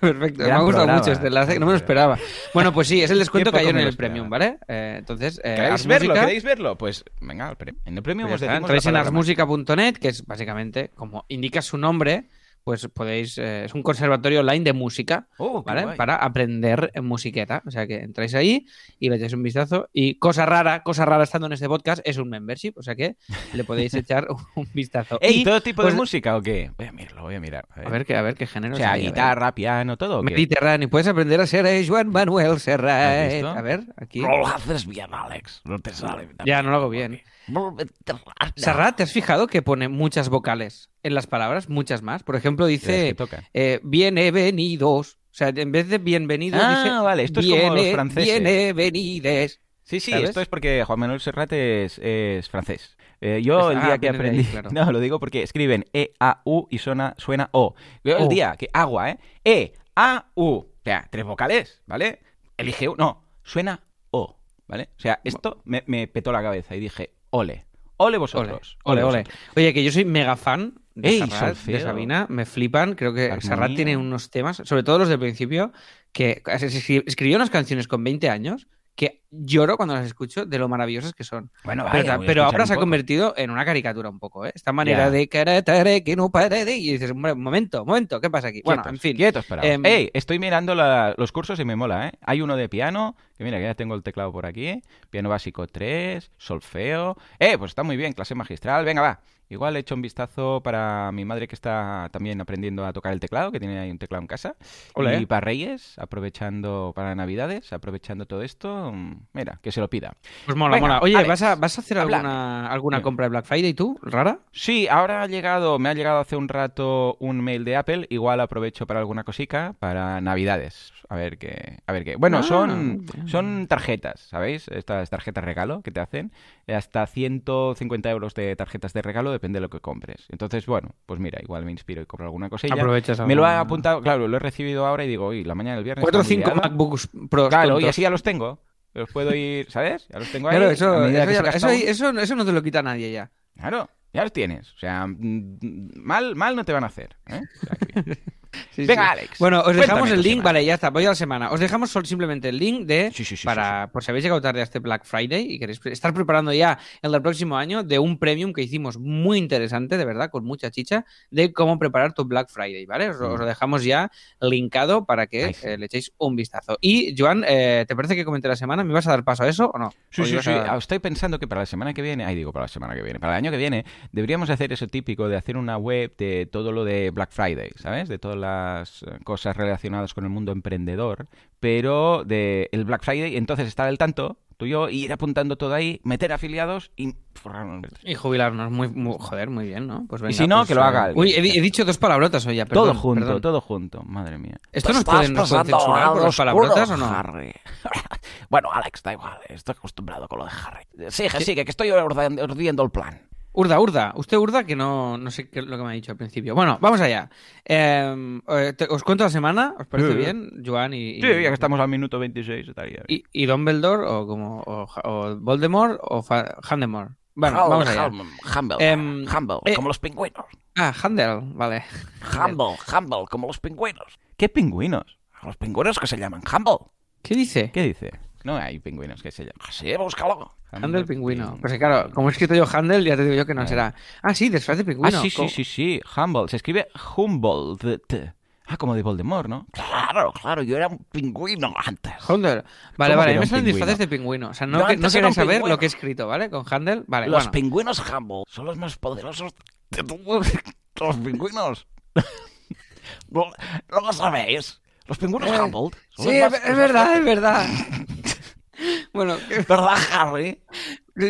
perfecto. me ha gustado programa. mucho este enlace, que no me lo esperaba. Bueno, pues sí, es el descuento que hay en el Premium. ¿vale? Eh, entonces, eh, ¿Queréis verlo? Música, ¿Queréis verlo? Pues venga, en el premio pues os decimos entráis en arsmusica.net, que es básicamente, como indica su nombre, pues podéis, eh, es un conservatorio online de música, Oh, ¿vale? Para aprender en musiqueta. O sea que entráis ahí y le echáis un vistazo. Y cosa rara, cosa rara estando en este podcast, es un membership. O sea que le podéis echar un vistazo. Y, ¿todo tipo pues, de música o qué? Voy a mirarlo, voy a mirar. A ver, A ver, qué, a ver qué género. o sea, guitarra, piano, todo. Mediterráneo. Puedes aprender a ser eh, Joan Manuel ¿Has Serrat. A ver, aquí. No lo haces bien, Alex. No te sale. Ya, no lo hago bien. Serrat, ¿te has fijado que pone muchas vocales en las palabras? Muchas más. Por ejemplo, que dice eh, bienvenidos. O sea, en vez de bienvenidos, Ah, dice vale, esto es como los "Viene- franceses". bienvenides. Sí, sí, ¿sabes? esto es porque Juan Manuel Serrat es, es francés. Eh, yo Es- el día ah, que viene de ahí, aprendí... claro. No, lo digo porque escriben E-A-U y suena, suena O. Yo el día que... Agua, ¿eh? E-A-U. O sea, tres vocales, ¿vale? Elige uno. No, suena O, ¿vale? O sea, esto me, me petó la cabeza y dije, ole. Ole vosotros. ole, ole. Oye, que yo soy mega fan de Ey, Serrat, de Sabina, me flipan. Creo que Armonía. Serrat tiene unos temas, sobre todo los del principio, que escri- escribió unas canciones con 20 años que lloro cuando las escucho de lo maravillosas que son. Bueno, Pero, vaya, pero ahora se ha convertido en una caricatura un poco, ¿eh? Esta manera Ya. de caratare que no pare de... Y dices, hombre, momento, momento, ¿qué pasa aquí? Bueno, en fin. Quietos, parados. Em, Ey, estoy mirando la- los cursos y me mola, ¿eh? Hay uno de piano, que mira, que ya tengo el teclado por aquí. Piano básico 3, solfeo. Eh, pues está muy bien, clase magistral. Venga, va. Igual he hecho un vistazo para mi madre que está también aprendiendo a tocar el teclado, que tiene ahí un teclado en casa. Ole. Y para Reyes, aprovechando para Navidades, aprovechando todo esto, mira, que se lo pida. Pues mola, Venga, mola. Oye, Alex, ¿vas a, ¿vas a hacer alguna, alguna compra de Black Friday tú, rara? Sí, ahora ha llegado, me ha llegado hace un rato un mail de Apple, igual aprovecho para alguna cosica para Navidades. A ver qué, a ver qué. Bueno, Ah, son son tarjetas, ¿sabéis? Estas tarjetas regalo que te hacen, eh, hasta 150 euros de tarjetas de regalo, depende de lo que compres. Entonces, bueno, pues mira, igual me inspiro y compro alguna cosilla. Aprovechas Me lo ha apuntado, claro, lo he recibido ahora y digo, uy, la mañana del viernes. Cuatro o cinco liada". MacBooks Pro. Claro, y así ya los tengo. Los puedo ir, ¿sabes? Ya los tengo ahí. Claro, eso, eso, ya- eso, eso- eso no te lo quita nadie ya. Claro, ya los tienes. O sea, mm, mal, mal no te van a hacer. ¿eh? O sea, que bien. Sí, Venga, sí. Alex, Bueno, os cuéntame dejamos el link, semana. vale, ya está, voy a la semana. Os dejamos sol- simplemente el link de Sí, sí, sí, para, por si habéis llegado tarde a este Black Friday y queréis estar preparando ya el del próximo año de un premium que hicimos muy interesante, de verdad, con mucha chicha, de cómo preparar tu Black Friday, ¿vale? Os, Mm. os lo dejamos ya linkado para que eh, le echéis un vistazo. Y, Joan, eh, ¿te parece que comenté la semana? ¿Me ibas a dar paso a eso o no? Sí, ¿O sí, sí. a- Ah, Estoy pensando que para la semana que viene, ay, digo para la semana que viene, para el año que viene, deberíamos hacer eso típico de hacer una web de todo lo de Black Friday, ¿sabes? De todas las eh, cosas relacionadas con el mundo emprendedor, pero de el Black Friday, entonces estar al tanto, tú y yo, y ir apuntando todo ahí, meter afiliados y forrarnos. Y jubilarnos, muy, muy- joder, muy bien, ¿no? Pues venga, si no, pues, que lo eh, haga alguien. Uy, he, di- he dicho dos palabrotas hoy ya, perdón. todo junto, perdón. todo junto, madre mía. ¿Esto nos estás pueden, nos pueden pasando censurar por las palabrotas o no? Harry. bueno, Alex, da igual, estoy acostumbrado con lo de Harry. Sigue, sigue, que estoy urdiendo el plan. Urda, urda. Usted urda que no, no sé qué es lo que me ha dicho al principio. Bueno, vamos allá. Eh, eh, te- os cuento la semana, ¿os parece Sí. bien, Joan y, y, Sí, ya que estamos al minuto 26, estaría bien. y, y Dumbledore o como o, o Voldemort o Fa- Handemore? Bueno, Hum- vamos allá. hum- Humble, Em, humble, eh, como los pingüinos. Ah, Handel, vale. Humble, humble, como los pingüinos. ¿Qué pingüinos? Los pingüinos que se llaman humble. ¿Qué dice? ¿Qué dice? No hay pingüinos que se llaman. Sí, búscalo. Handel pingüino. Pues claro, como he escrito yo Handel, ya te digo yo que no Eh. será. Ah, sí, disfraz de Ah, pingüino. sí, sí, Co- sí, sí. Humble. Se escribe Humboldt. Ah, como de Voldemort, ¿no? Claro, claro, yo era un pingüino antes. Handel. Vale, ¿Cómo vale, me salen disfraces de pingüino. O sea, no, que, no saber pingüino. lo que he escrito, ¿vale? Con Handel. Vale, Los bueno. pingüinos Humboldt son los más poderosos de todos los pingüinos. ¿No, no lo sabéis? Los pingüinos Eh, Humboldt son Sí, los es, más- es verdad, es verdad. Bueno, ¿Verdad, Harry?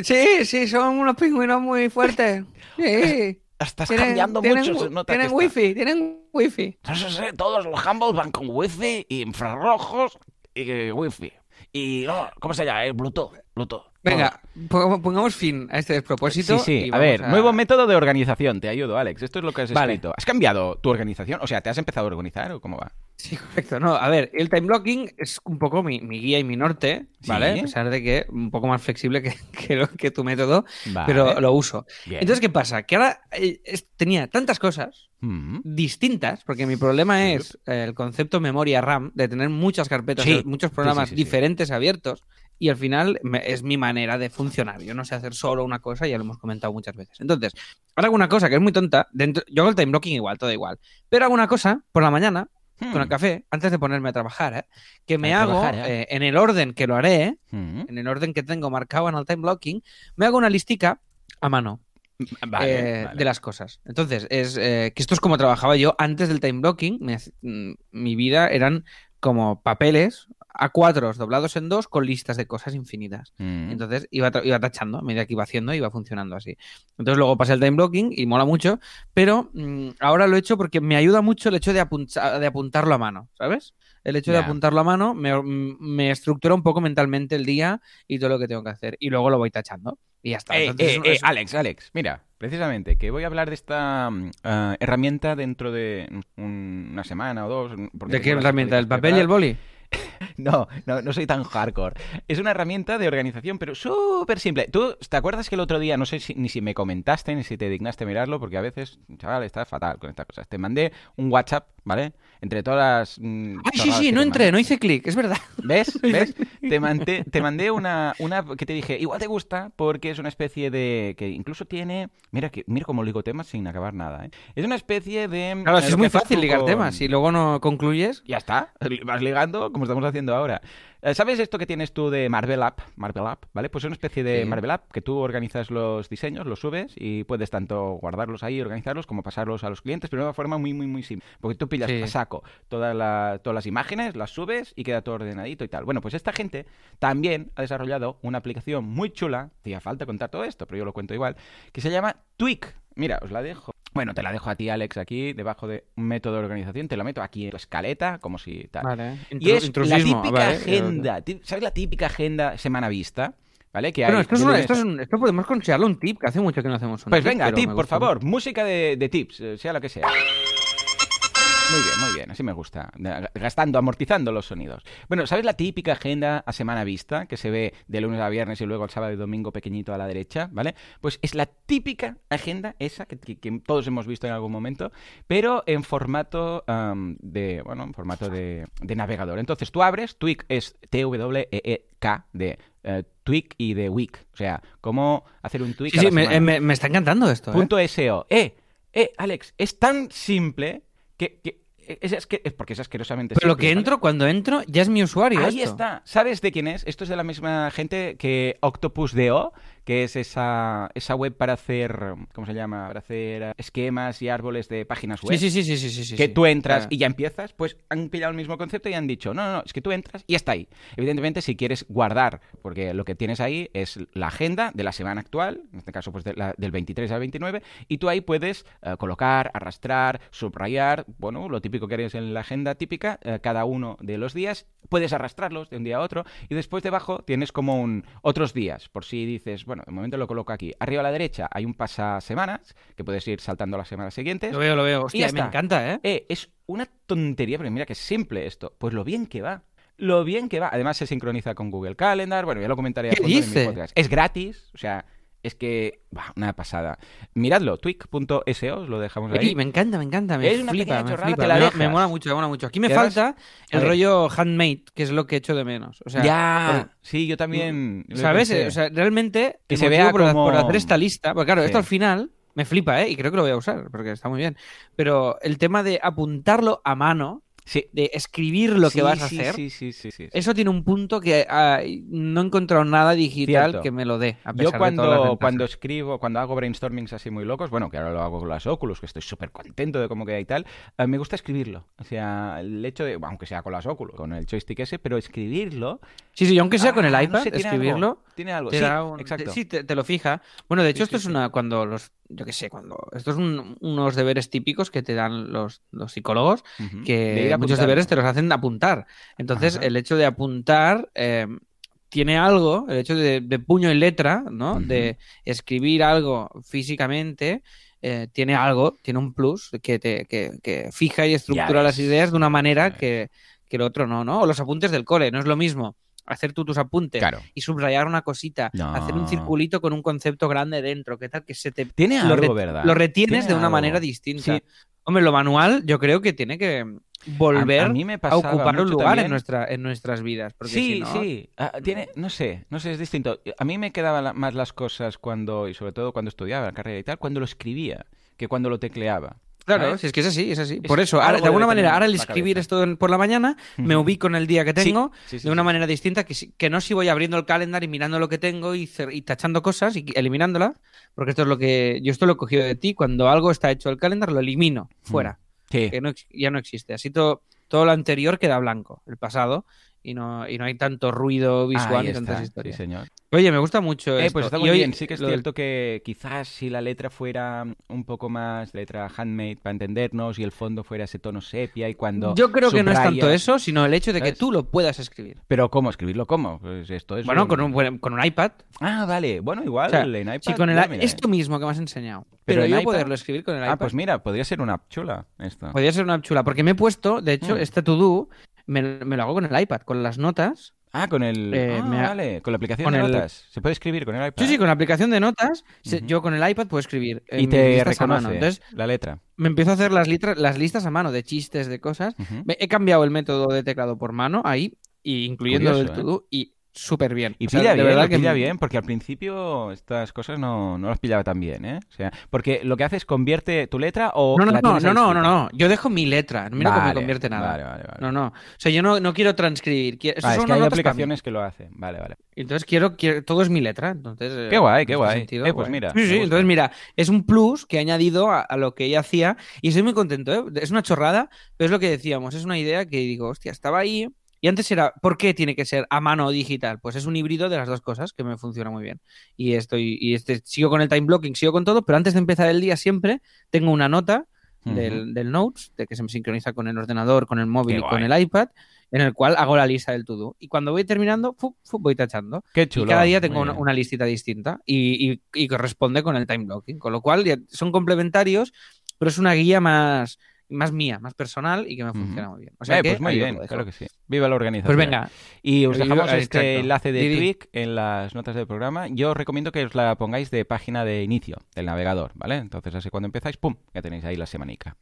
sí, sí, son unos pingüinos muy fuertes. Sí. Estás Tienen, cambiando tienen, mucho. nota tienen está- wifi, tienen wifi. Sí, sí, todos los Humboldt van con wifi y infrarrojos y wifi. Y, no, ¿cómo se llama? Eh, Bluetooth. Bluetooth. Venga, pongamos- fin a este despropósito. Sí, sí. y A ver, nuevo método de organización. Te ayudo, Alex. Esto es lo que has Vale. escrito. ¿Has cambiado tu organización? O sea, ¿te has empezado a organizar o cómo va? Sí, correcto. No, a ver, el time blocking es un poco mi, mi guía y mi norte, ¿vale? Sí. A pesar de que un poco más flexible que, que, lo- que tu método, Vale. pero lo uso. Bien. Entonces, ¿qué pasa? Que ahora eh, tenía tantas cosas Mm. distintas, porque mi problema es eh, el concepto memoria RAM, de tener muchas carpetas, Sí. muchos programas sí. diferentes abiertos, y al final me- es mi manera de funcionar. Yo no sé hacer solo una cosa, ya lo hemos comentado muchas veces. Entonces, ahora hago una cosa que es muy tonta, dentro, yo hago el time blocking igual, todo igual, pero hago una cosa por la mañana, Hmm. con el café, antes de ponerme a trabajar, ¿eh? que me A hago trabajar, ¿eh? eh, en el orden que lo haré, Mm. en el orden que tengo marcado en el time blocking, me hago una listica a mano Vale, eh, vale. de las cosas. Entonces, es eh, que esto es como trabajaba yo antes del time blocking. Me mm, mi vida eran como papeles a cuatros doblados en dos con listas de cosas infinitas. Mm. Entonces iba, iba tachando a medida que iba haciendo, iba funcionando así. Entonces luego pasé el time blocking y mola mucho, pero mm, ahora lo he hecho porque me ayuda mucho el hecho de, apunta- de apuntarlo a mano, ¿sabes? El hecho de apuntarlo a mano me, mm, me estructura un poco mentalmente el día y todo lo que tengo que hacer. Y luego lo voy tachando. Y ya está. Eh, Entonces, eh, es eh, es- Alex, Alex, mira, precisamente, que voy a hablar de esta herramienta dentro de un- una semana o dos. ¿De qué herramienta? ¿El papel y el boli? No, no, no soy tan hardcore. Es una herramienta de organización, pero súper simple. ¿Tú te acuerdas que el otro día, no sé si, ni si me comentaste, ni si te dignaste mirarlo, porque a veces, chaval, estás fatal con estas cosas. Te mandé un WhatsApp, ¿vale? Entre todas las... mm, Ay, sí, sí, no entré, no hice clic, es verdad. ¿Ves? ¿Ves? Te mandé, te mandé una, una que te dije, igual te gusta porque es una especie de... que incluso tiene... Mira que mira cómo ligo temas sin acabar nada, ¿eh? Es una especie de... Claro, si es muy fácil ligar con- temas. Si luego no concluyes. ya está, vas ligando como estamos haciendo ahora. Eh, ¿Sabes esto que tienes tú de Marvel App? Marvel App, ¿vale? Pues es una especie de Sí. Marvel App que tú organizas los diseños, los subes y puedes tanto guardarlos ahí, organizarlos, como pasarlos a los clientes, pero de una forma muy, muy, muy simple. Porque tú pillas Sí. a saco todas la- todas las imágenes, las subes y queda todo ordenadito y tal. Bueno, pues esta gente también ha desarrollado una aplicación muy chula, hacía falta contar todo esto, pero yo lo cuento igual, que se llama Tweak. Mira, os la dejo. Bueno, te la dejo a ti, Alex, aquí, debajo de un método de organización. Te lo meto aquí en tu escaleta, como si tal. Vale. Y es la típica vale. agenda, ¿sabes la típica agenda semana vista? ¿Vale? Que Bueno, hay esto, es una- esto, es un- esto podemos considerarlo un tip, que hace mucho que no hacemos un Pues tip. venga, tip, por favor, música de, de tips, eh, sea lo que sea. Muy bien, muy bien, así me gusta. Gastando, amortizando los sonidos. Bueno, ¿sabes la típica agenda a semana vista que se ve de lunes a viernes y luego el sábado y domingo pequeñito a la derecha? ¿Vale? Pues es la típica agenda esa que, que- que todos hemos visto en algún momento, pero en formato am, de, bueno, en formato de, de navegador. Entonces tú abres, Tweak es T-W-E-E-K de eh, Tweak y de Week. O sea, cómo hacer un tweak Sí, a sí, me, semana. eh, me- me está encantando esto. ¿eh? Punto SEO. Eh, eh, Alex, es tan simple que... que es, es que, es porque es asquerosamente Pero lo que ¿vale? entro, cuando entro, ya es mi usuario. Ahí esto. está. ¿Sabes de quién es? Esto es de la misma gente que Octopus.do, que es esa, esa web para hacer, ¿cómo se llama? Para hacer eh, esquemas y árboles de páginas web. Sí, sí, sí, sí, sí, sí, que sí. tú entras Claro. y ya empiezas, pues han pillado el mismo concepto y han dicho, no, no, no, es que tú entras y está ahí. Evidentemente, si quieres guardar, porque lo que tienes ahí es la agenda de la semana actual, en este caso pues de la- del 23 al 29, y tú ahí puedes eh, colocar, arrastrar, subrayar, bueno, lo típico que harías en la agenda típica, eh, cada uno de los días, puedes arrastrarlos de un día a otro, y después debajo tienes como un otros días, por si dices, bueno, de momento lo coloco aquí. Arriba a la derecha hay un pasasemanas, que puedes ir saltando las semanas siguientes. Lo veo, lo veo. Hostia, me está. encanta, ¿eh? Eh, es una tontería, pero mira que simple esto. Pues lo bien que va. Lo bien que va. Además se sincroniza con Google Calendar. Bueno, ya lo comentaré ¿Qué fondo en mi podcast. Es gratis, o sea, es que... bah, una pasada. Miradlo, tweak.so, os lo dejamos ahí. Me encanta, me encanta, me Es una flipa, pequeña me flipa. la me, mola mucho, me mola mucho. Aquí me falta el rollo handmade, que es lo que echo de menos. O sea, ya, sí, yo también... lo ¿sabes? O sea, realmente Que se vea por, como- por hacer esta lista, porque claro, Sí. esto al final Me flipa, ¿eh? Y creo que lo voy a usar, porque está muy bien. Pero el tema de apuntarlo a mano, Sí. de escribir lo que vas a hacer, Sí, eso tiene un punto que ah, no he encontrado nada digital Cierto. que me lo dé. A pesar Yo de todas las cuando, cuando escribo, cuando hago brainstormings así muy locos, bueno, que ahora lo hago con las Oculus, que estoy súper contento de cómo queda y tal, eh, me gusta escribirlo. O sea, el hecho de, aunque sea con las Oculus, con el joystick ese, pero escribirlo... Sí, sí, aunque sea con el ah, no iPad, sé, tiene escribirlo. algo, tiene algo, te un- exacto. te- sí, te, te lo fija. Bueno, de hecho, esto es una. Cuando los. Yo qué sé, cuando. Estos son unos deberes típicos que te dan los, los psicólogos, que muchos deberes te los hacen apuntar. Entonces, Ajá. el hecho de apuntar. eh, tiene algo, el hecho de, de puño y letra, ¿no? De escribir algo físicamente, eh, tiene algo, tiene un plus que te que, que fija y estructura las ideas de una manera que, que el otro no, ¿no? O los apuntes del cole, no es lo mismo hacer tú tus apuntes Claro. y subrayar una cosita, No. hacer un circulito con un concepto grande dentro, ¿qué tal? Que se te Tiene lo, algo, ¿verdad? lo retienes Tiene de una algo. manera distinta. Sí. Hombre, lo manual yo creo que tiene que volver a, a, a mí me pasaba ocupar un lugar en, también. nuestra, en nuestras vidas. Porque Sí, si no- sí. Ah, tiene, no sé, no sé, es distinto. A mí me quedaban la- más las cosas cuando, y sobre todo cuando estudiaba la carrera y tal, cuando lo escribía, que cuando lo tecleaba. Claro, ¿sabes? si es que es así, es así. Es Por eso, ahora, de alguna manera, ahora el escribir esto por la mañana, me ubico en el día que tengo sí, sí, de una manera distinta, que, que no si voy abriendo el calendar y mirando lo que tengo y, y tachando cosas y eliminándolas, porque esto es lo que yo esto lo he cogido de ti, cuando algo está hecho el calendar lo elimino fuera. Sí. que no ya no existe. Así todo, todo lo anterior queda blanco, el pasado, y no, y no hay tanto ruido visual ni tantas historias. Sí, señor. Oye, me gusta mucho Eh, esto. pues está Y muy hoy- bien. Sí que es cierto que quizás si la letra fuera un poco más letra handmade para entendernos y el fondo fuera ese tono sepia y cuando Yo creo que no es tanto eso, sino el hecho de que tú lo puedas escribir. Pero ¿cómo? ¿Escribirlo cómo? Pues esto es Bueno, un- con un, con un iPad. Ah, vale. Bueno, igual O sea, en iPad. si con el mira, esto mismo que me has enseñado. Pero Pero, yo iPad- poderlo escribir con el iPad. Ah, pues mira, podría ser una app chula esto. Podría ser una app chula, porque me he puesto, de hecho, Mm. este to-do me, me lo hago con el iPad, con las notas. Ah, con el... Eh, ah, me vale. Con la aplicación con de el- notas. Se puede escribir con el iPad. Sí, sí, con la aplicación de notas, yo con el iPad puedo escribir. Y te listas a mano. reconoce Entonces, la letra. me empiezo a hacer las, litras- las listas a mano de chistes, de cosas. He cambiado el método de teclado por mano ahí, y incluyendo Curioso, el ¿eh? to-do, y súper bien. Y O sea, pilla de bien, verdad que pilla bien, porque al principio estas cosas no, no las pillaba tan bien, ¿eh? O sea, porque lo que hace es convierte tu letra o No, no, la no, no, no, no, no. Yo dejo mi letra. A mí no me convierte nada. Vale, vale, vale. No, no. O sea, yo no, no quiero transcribir. Quiero, eso Ah, es que hay aplicaciones que lo hacen. Vale, vale. Entonces quiero, quiero- todo es mi letra. Entonces, Qué guay, qué este guay. sentido, Eh, pues guay. mira, Sí, entonces mira, es un plus que he añadido a, a lo que ella hacía y estoy muy contento, ¿eh? Es una chorrada, pero es lo que decíamos, es una idea que digo, hostia, estaba ahí y antes era, ¿por qué tiene que ser a mano o digital? Pues es un híbrido de las dos cosas que me funciona muy bien. Y estoy, y este, sigo con el time blocking, sigo con todo, pero antes de empezar el día siempre tengo una nota del, del Notes, de que se me sincroniza con el ordenador, con el móvil y con el iPad, en el cual hago la lista del to-do. Y cuando voy terminando, fu, fu, voy tachando. Qué chulo. Y cada día tengo una, listita distinta y, y- y corresponde con el time blocking. Con lo cual son complementarios, pero es una guía más, más mía, más personal y que me funciona muy bien. O sea Eh, que pues muy bien, claro que sí. Viva la organización. Pues venga, Y os dejamos este enlace de. Twig en las notas del programa. Yo os recomiendo que os la pongáis de página de inicio del navegador, ¿vale? Entonces así cuando empezáis, ¡pum! Ya tenéis ahí la semanica.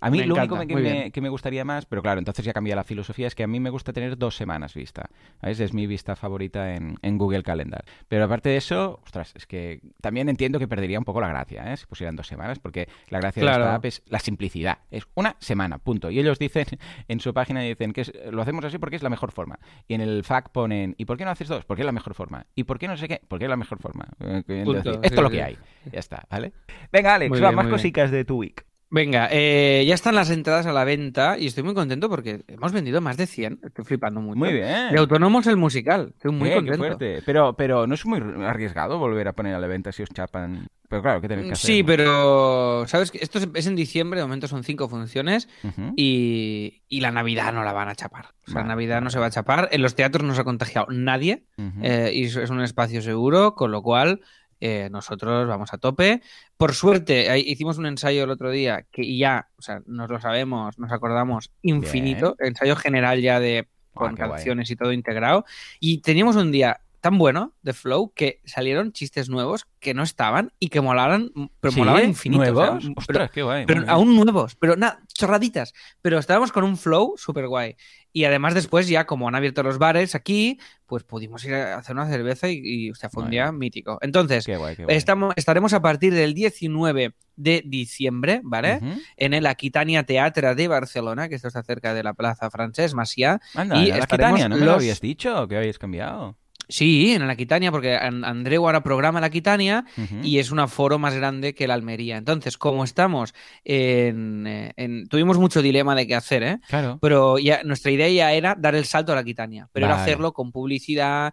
A mí Me lo encanta, único que me, que me gustaría más, pero claro, entonces ya cambia la filosofía, es que a mí me gusta tener dos semanas vista. Es mi vista favorita en, en Google Calendar. Pero aparte de eso, ostras, es que también entiendo que perdería un poco la gracia, ¿eh? Si pusieran dos semanas, porque la gracia de esta app es la simplicidad. Es una semana, punto. Y ellos dicen en su página, dicen que es- lo hacemos así porque es la mejor forma. Y en el FAQ ponen, ¿y por qué no haces dos? Porque es la mejor forma. ¿Y por qué no sé qué? Porque es la mejor forma. Eh, Punto, esto es lo sí. que hay. Ya está, ¿vale? Venga, Alex, va, más bien. cositas de tu week. Venga, eh, ya están las entradas a la venta y estoy muy contento porque hemos vendido más de 100. Estoy flipando mucho. Muy bien. De Autónomos el musical. Estoy muy Eh, qué contento. fuerte. Pero, pero no es muy arriesgado volver a poner a la venta si os chapan. Pero claro, ¿qué tenéis que hacer? Sí, pero sabes que esto es- en diciembre, de momento son cinco funciones y, y la Navidad no la van a chapar. O sea, Vale, la Navidad vale. no se va a chapar. En los teatros no se ha contagiado nadie eh, y es un espacio seguro, con lo cual eh, nosotros vamos a tope. Por suerte, ahí hicimos un ensayo el otro día que ya, o sea, nos lo sabemos, nos acordamos infinito, ensayo general ya de Ah, con guay. canciones y todo integrado. Y teníamos un día tan bueno de Flow que salieron chistes nuevos que no estaban y que molaran, pero ¿Sí? molaban infinito. o sea, ¿Nuevos? pero- qué guay. pero aún nuevos, pero nada, chorraditas. Pero estábamos con un flow súper guay. Y además después ya, como han abierto los bares aquí, pues pudimos ir a hacer una cerveza y, y, o sea, fue un día mítico. Entonces, Qué guay, qué guay. estamos, estaremos a partir del 19 de diciembre, ¿vale? En el Aquitania Teatre de Barcelona, que esto está cerca de la Plaza Francés Maciá. Anda, y la Aquitania, ¿no me lo habías dicho? Que habéis cambiado. Sí, en el Aquitania, porque An- Andreu ahora programa el Aquitania y es un aforo más grande que la Almería. Entonces, como estamos en, eh, en- Tuvimos mucho dilema de qué hacer, ¿eh? Claro. Pero ya, nuestra idea ya era dar el salto a la Aquitania, pero era hacerlo con publicidad.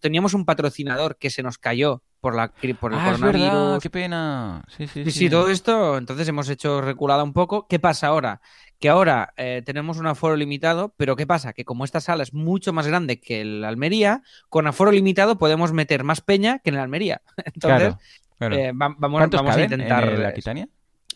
Teníamos un patrocinador que se nos cayó por, la, por el Ah, es verdad, coronavirus. qué pena. Sí, sí, Sí, sí. todo esto, entonces hemos hecho reculada un poco. ¿Qué pasa ahora? Que ahora eh, tenemos un aforo limitado, pero ¿qué pasa? Que como esta sala es mucho más grande que el Almería, con aforo limitado podemos meter más peña que en el Almería. Entonces, Claro, claro. eh, va- vamos, ¿Cuántos vamos a intentar. en la Aquitania?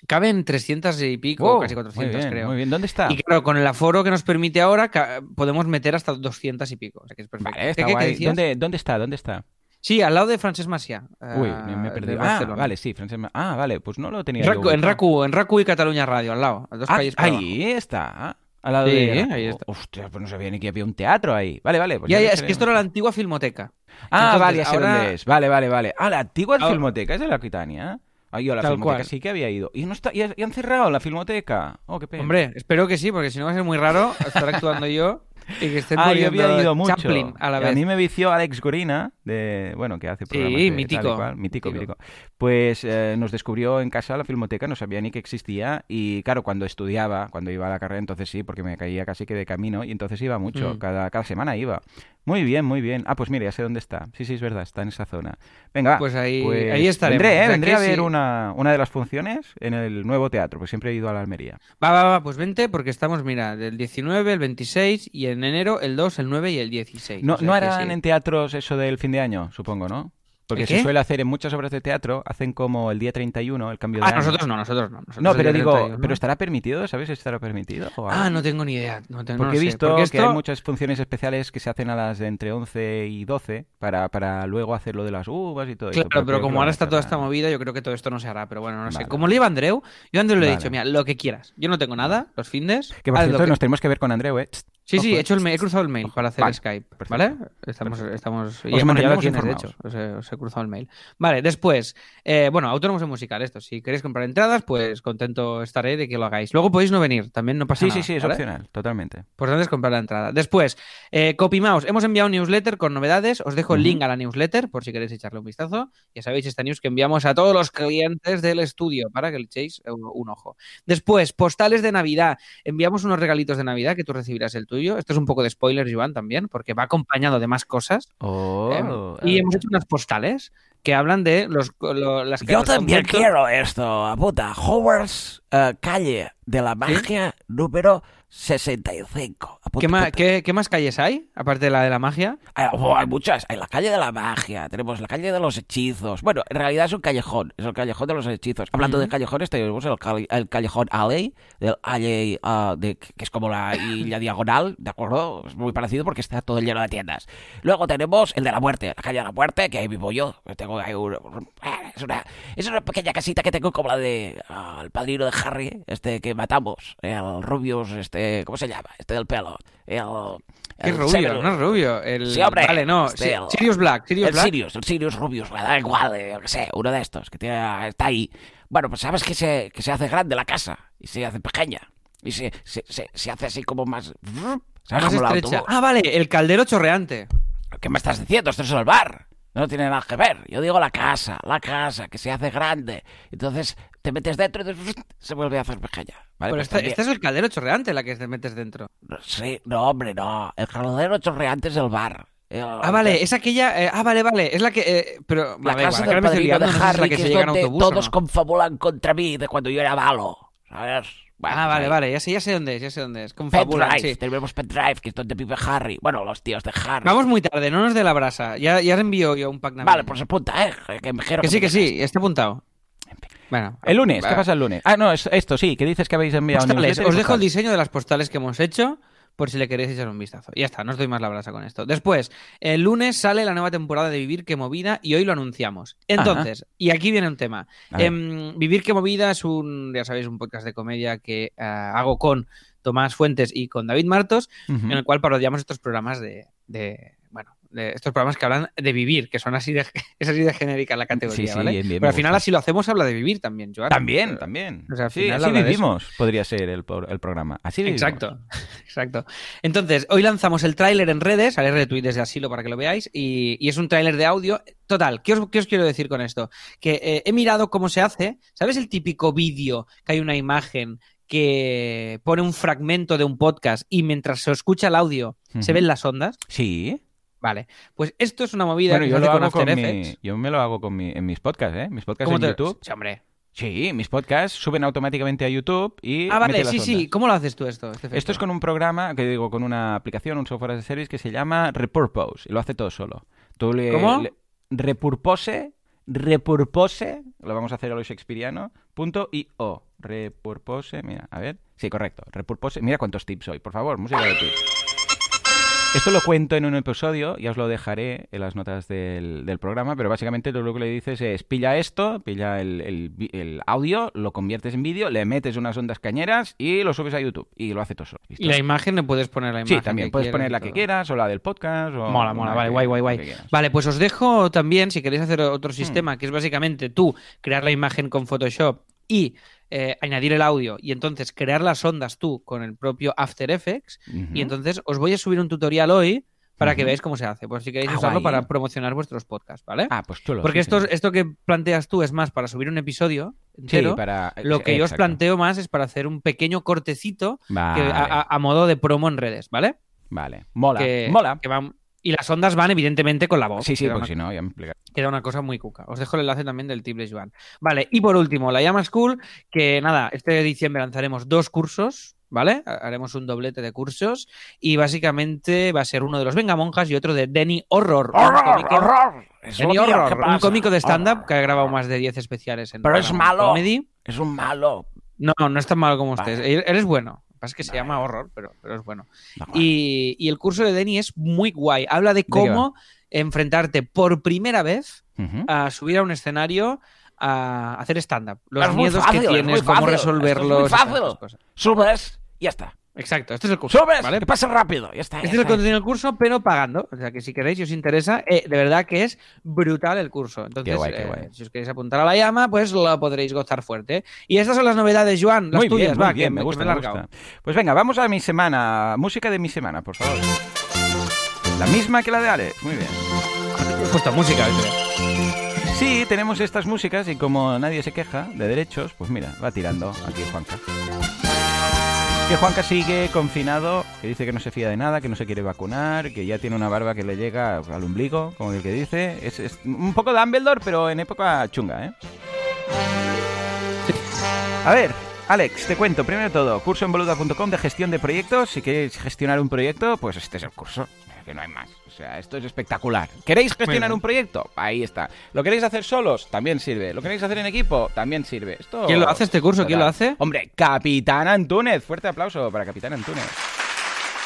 Caben 300 y pico, Wow, casi 400, muy bien, creo. Muy bien, ¿dónde está? Y claro, con el aforo que nos permite ahora, podemos meter hasta 200 y pico. O sea que es perfecto. Vale, está ¿Qué- qué guay. decías? ¿Dónde, ¿Dónde está? ¿Dónde está? Sí, al lado de Francesc Macià. Uy, eh, me, me he de perdido. Ah, vale, sí, Francesc Ma- Ah, vale, pues no lo tenía En yo en. Racu, en Racu y Cataluña Radio, al lado. a dos Ah, calles ahí está. Al lado Sí, de... ahí está. Hostia, pues no sabía ni que había un teatro ahí. Vale, vale. Pues Ya, ya es que esto era la antigua filmoteca. Ah, Entonces, vale, ya sé ahora- dónde es. Vale, vale, vale. Ah, la antigua Ahora- filmoteca es de la Aquitania. Ah, yo a la Tal filmoteca cual. sí que había ido. Y no está, y han cerrado la filmoteca. Oh, qué pena. Hombre, espero que sí, porque si no va a ser muy raro estar actuando yo y que estén Ah, yo poniendo había ido mucho. Chaplin a la vez. A mí me vició Alex Gorina, de, bueno, que hace Sí, programas tal y mítico, cual, mítico, mítico. Pues eh, nos descubrió en casa la filmoteca, no sabía ni que existía y claro, cuando estudiaba, cuando iba a la carrera, entonces sí, porque me caía casi que de camino y entonces iba mucho, Mm. cada, cada semana iba. Muy bien, muy bien. Ah, pues mira, ya sé dónde está. Sí, sí, es verdad, está en esa zona. Venga, Pues ahí- pues ahí estaremos. Vendré, ¿eh? vendré a ver sí. una, una de las funciones en el nuevo teatro, pues siempre he ido a la Almería. Va, va, va, pues vente porque estamos, mira, del 19, el 26 y en enero el 2, el 9 y el 16. No, O sea no que harán sí. en teatros eso del fin de año, supongo, ¿no? Porque ¿El se suele hacer en muchas obras de teatro, hacen como el día 31, el cambio de Ah, año. nosotros no, nosotros no. nosotros No, pero digo, 31, ¿no? ¿pero estará permitido? ¿Sabes si estará permitido? o? Ah, no tengo ni idea. No te- no Porque he visto porque que hay muchas funciones especiales que se hacen a las de entre 11 y 12 para, para luego hacer lo de las uvas y todo eso. Claro, pero como ahora está toda esta movida, yo creo que todo esto no se hará. Pero bueno, no sé. Como le iba a Andreu, yo a Andreu le he Vale. dicho, mira, lo que quieras. Yo no tengo nada, los findes. Que por cierto, que- nos tenemos que ver con Andreu, ¿eh? Sí, sí, he, hecho el he cruzado el mail Ojo. para hacer Vale, Skype, perfecto. ¿vale? Estamos, estamos, y Os ya lo tienes, de hecho, os he, os he cruzado el mail. Vale, después, eh, bueno, autónomos en musical, esto, si queréis comprar entradas, pues contento estaré de que lo hagáis. Luego podéis no venir, también no pasa Sí, nada. sí, sí, es ¿vale? opcional, totalmente. Importante es comprar la entrada. Después, eh, CopyMouse. Hemos enviado un newsletter con novedades. Os dejo el link a la newsletter por si queréis echarle un vistazo. Ya sabéis, esta news que enviamos a todos los clientes del estudio para que le echéis un, un ojo. Después, postales de Navidad. Enviamos unos regalitos de Navidad que tú recibirás el tuyo. Esto es un poco de spoiler, Joan, también, porque va acompañado de más cosas. Oh, Eh, y hemos hecho unas postales que hablan de los, lo- las que Yo los también conceptos- quiero esto, apunta. Howard's eh, calle de la magia número 65. Apunta, ¿Qué, apunta. qué- qué más calles hay? Aparte de la de la magia. Hay, oh, hay muchas. Hay la calle de la magia, tenemos la calle de los hechizos. Bueno, en realidad es un callejón, es el callejón de los hechizos. Hablando de callejones, tenemos el, el callejón Alley, del Alley, ah, de, que es como la isla diagonal, ¿de acuerdo? Es muy parecido porque está todo lleno de tiendas. Luego tenemos el de la muerte, la calle de la muerte, que ahí vivo yo. Tengo ahí un- es, una, es una pequeña casita que tengo como la de ah, el padrino de Harry, este que matamos, el Rubius, este, ¿cómo se llama? Este del pelo. El, ¿Qué el rubio? Severus. No es rubio. El... Sí, hombre, Vale, no. este, el- Sirius Black. Sirius el Black. Sirius, el Sirius Rubius, me da igual, eh, yo qué sé, uno de estos que tiene- está ahí. Bueno, pues sabes que se, que se hace grande la casa y se hace pequeña y se, se, se, se hace así como más... ¿Sabes? Más Como estrecha. Ah, vale, el caldero chorreante. ¿Qué me estás diciendo? Esto es el bar. No tiene nada que ver. Yo digo la casa, la casa, que se hace grande. Entonces te metes dentro y se vuelve a hacer pequeña. ¿vale? Pero Pues este, este es el caldero chorreante la que te metes dentro. Sí, no, hombre, no. El caldero chorreante es el bar. El- Ah, vale, es aquella. eh, ah, vale, vale. Es la que. eh, pero. La casa ahora del padrino de no sé si es Harry, la que, que se es en autobús. todos no. confabulan contra mí de cuando yo era malo. ¿Sabes? Bueno, Ah, vale, ahí. vale. Ya sé, ya sé dónde es, ya sé dónde es. Confabulan, sí. tenemos Pendrive, que es donde vive Harry. Bueno, los tíos de Harry. Vamos muy tarde, no nos dé la brasa. Ya, ya envío yo un pack navideño. Vale, pues apunta, ¿eh? Que, me quiero Que sí, que dejes. sí, está apuntado. Bueno. El lunes, ¿qué pasa el lunes? Ah, no, es esto sí, que dices que habéis enviado Postales. Os dejo el diseño de las postales que hemos hecho por si le queréis echar un vistazo. Y ya está, no os doy más la brasa con esto. Después, el lunes sale la nueva temporada de Vivir que Movida y hoy lo anunciamos. Entonces, y aquí viene un tema. Em, Vivir que Movida es un, ya sabéis, un podcast de comedia que ah, hago con Tomás Fuentes y con David Martos, en el cual parodiamos estos programas de, de estos programas que hablan de vivir, que son así de, es así de genérica la categoría, Sí, sí, ¿vale? bien, bien, Pero al final gusta. así lo hacemos, habla de vivir también, Joan. También, también. o sea, al sí, final así vivimos, podría ser el, el programa. Así vivimos. Exacto, exacto. Entonces, hoy lanzamos el tráiler en redes, haré retweet desde Asilo para que lo veáis, y, y es un tráiler de audio. Total, ¿qué os, qué os quiero decir con esto? Que eh, he mirado cómo se hace, ¿sabes el típico vídeo que hay una imagen que pone un fragmento de un podcast y mientras se escucha el audio se ven las ondas? Sí. Vale, pues esto es una movida Bueno, que yo lo con hago con mi, yo me lo hago con mi, en mis podcasts, ¿eh? Mis podcasts ¿Cómo en te- YouTube. Sí, hombre. Sí, mis podcasts suben automáticamente a YouTube y Ah, vale, sí, sí. ¿Cómo lo haces tú esto? este Esto es con un programa, que digo, con una aplicación, un software de service que se llama Repurpose y lo hace todo solo. Tú le, ¿Cómo? le- Repurpose, Repurpose, lo vamos a hacer a lo shakespeariano, punto io. Repurpose, mira, a ver. Sí, correcto. Repurpose, mira cuántos tips hoy, por favor, música de tips. Esto lo cuento en un episodio, ya os lo dejaré en las notas del, del programa, pero básicamente lo que le dices es pilla esto, pilla el, el audio, lo conviertes en vídeo, le metes unas ondas cañeras y lo subes a YouTube y lo hace todo solo. ¿Listo? Y la imagen le puedes poner la imagen. Sí, también que puedes poner la que quieras o la del podcast. O Mola, mola, la vale, que- guay, guay, guay. Vale, pues os dejo también, si queréis hacer Hmm. otro sistema, que es básicamente tú crear la imagen con Photoshop y eh, añadir el audio y entonces crear las ondas tú con el propio After Effects. Y entonces os voy a subir un tutorial hoy para que veáis cómo se hace. Pues si queréis Ah, usarlo guay. para promocionar vuestros podcasts, ¿vale? Ah, pues chulo. Porque sí, esto, sí. esto que planteas tú es más para subir un episodio Sí, entero. para... Lo que yo os planteo más es para hacer un pequeño cortecito Vale, a, a- a modo de promo en redes, ¿vale? vale. Mola, que, mola. que van- y las ondas van evidentemente con la voz. Sí, sí, porque una- si no, ya me explica. Queda una cosa muy cuca. Os dejo el enlace también del tip de Joan. Vale, y por último, la Llama School, que nada, este diciembre lanzaremos dos cursos, ¿vale? Ha- Haremos un doblete de cursos y básicamente va a ser uno de los Vengamonjas y otro de Denny Horror. un ¡Horror! cómico- ¡Horror! Es Denny Horror, ¿qué un cómico de stand-up que ha grabado más de 10 especiales en Pero es malo. Comedy. Es un malo. No, no es tan malo como Vale. usted. Él, él es bueno. Pasa es que se Vale. llama Horror, pero, pero es bueno. No, Y, y el curso de Denny es muy guay. Habla de cómo enfrentarte por primera vez a subir a un escenario a hacer stand-up. Los Es miedos fácil, que es tienes, cómo es muy resolverlos. todas fácil. esas cosas. Subes y ya está. Exacto, este es el curso. Subes, ¿vale? que pasa rápido. Ya está. ya Este es el contenido del curso, pero pagando. O sea que si queréis y os interesa, eh, de verdad que es brutal el curso. Entonces, Qué guay, qué eh, guay. si os queréis apuntar a la llama, pues lo podréis gozar fuerte. Y estas son las novedades, Joan, las muy tuyas, bien, muy va, bien, que me gusta, me gusta. Pues venga, vamos a mi semana. Música de mi semana, por favor. La misma que la de Alex. Muy bien. He puesto música, ¿ves? Sí, tenemos estas músicas y como nadie se queja de derechos, pues mira, va tirando aquí Juanca. Que Juanca sigue confinado, que dice que no se fía de nada, que no se quiere vacunar, que ya tiene una barba que le llega al ombligo, como el que dice. Es, un poco Dumbledore, pero en época chunga, ¿eh? A ver, Alex, te cuento, primero de todo, curso en de gestión de proyectos. Si queréis gestionar un proyecto, pues este es el curso, que no hay más. O sea, esto es espectacular. ¿Queréis gestionar un proyecto? Ahí está. ¿Lo queréis hacer solos? También sirve. ¿Lo queréis hacer en equipo? También sirve. Esto... ¿Quién lo hace este curso? ¿Quién lo hace? Hombre, Capitán Antúnez. Fuerte aplauso para Capitán Antúnez.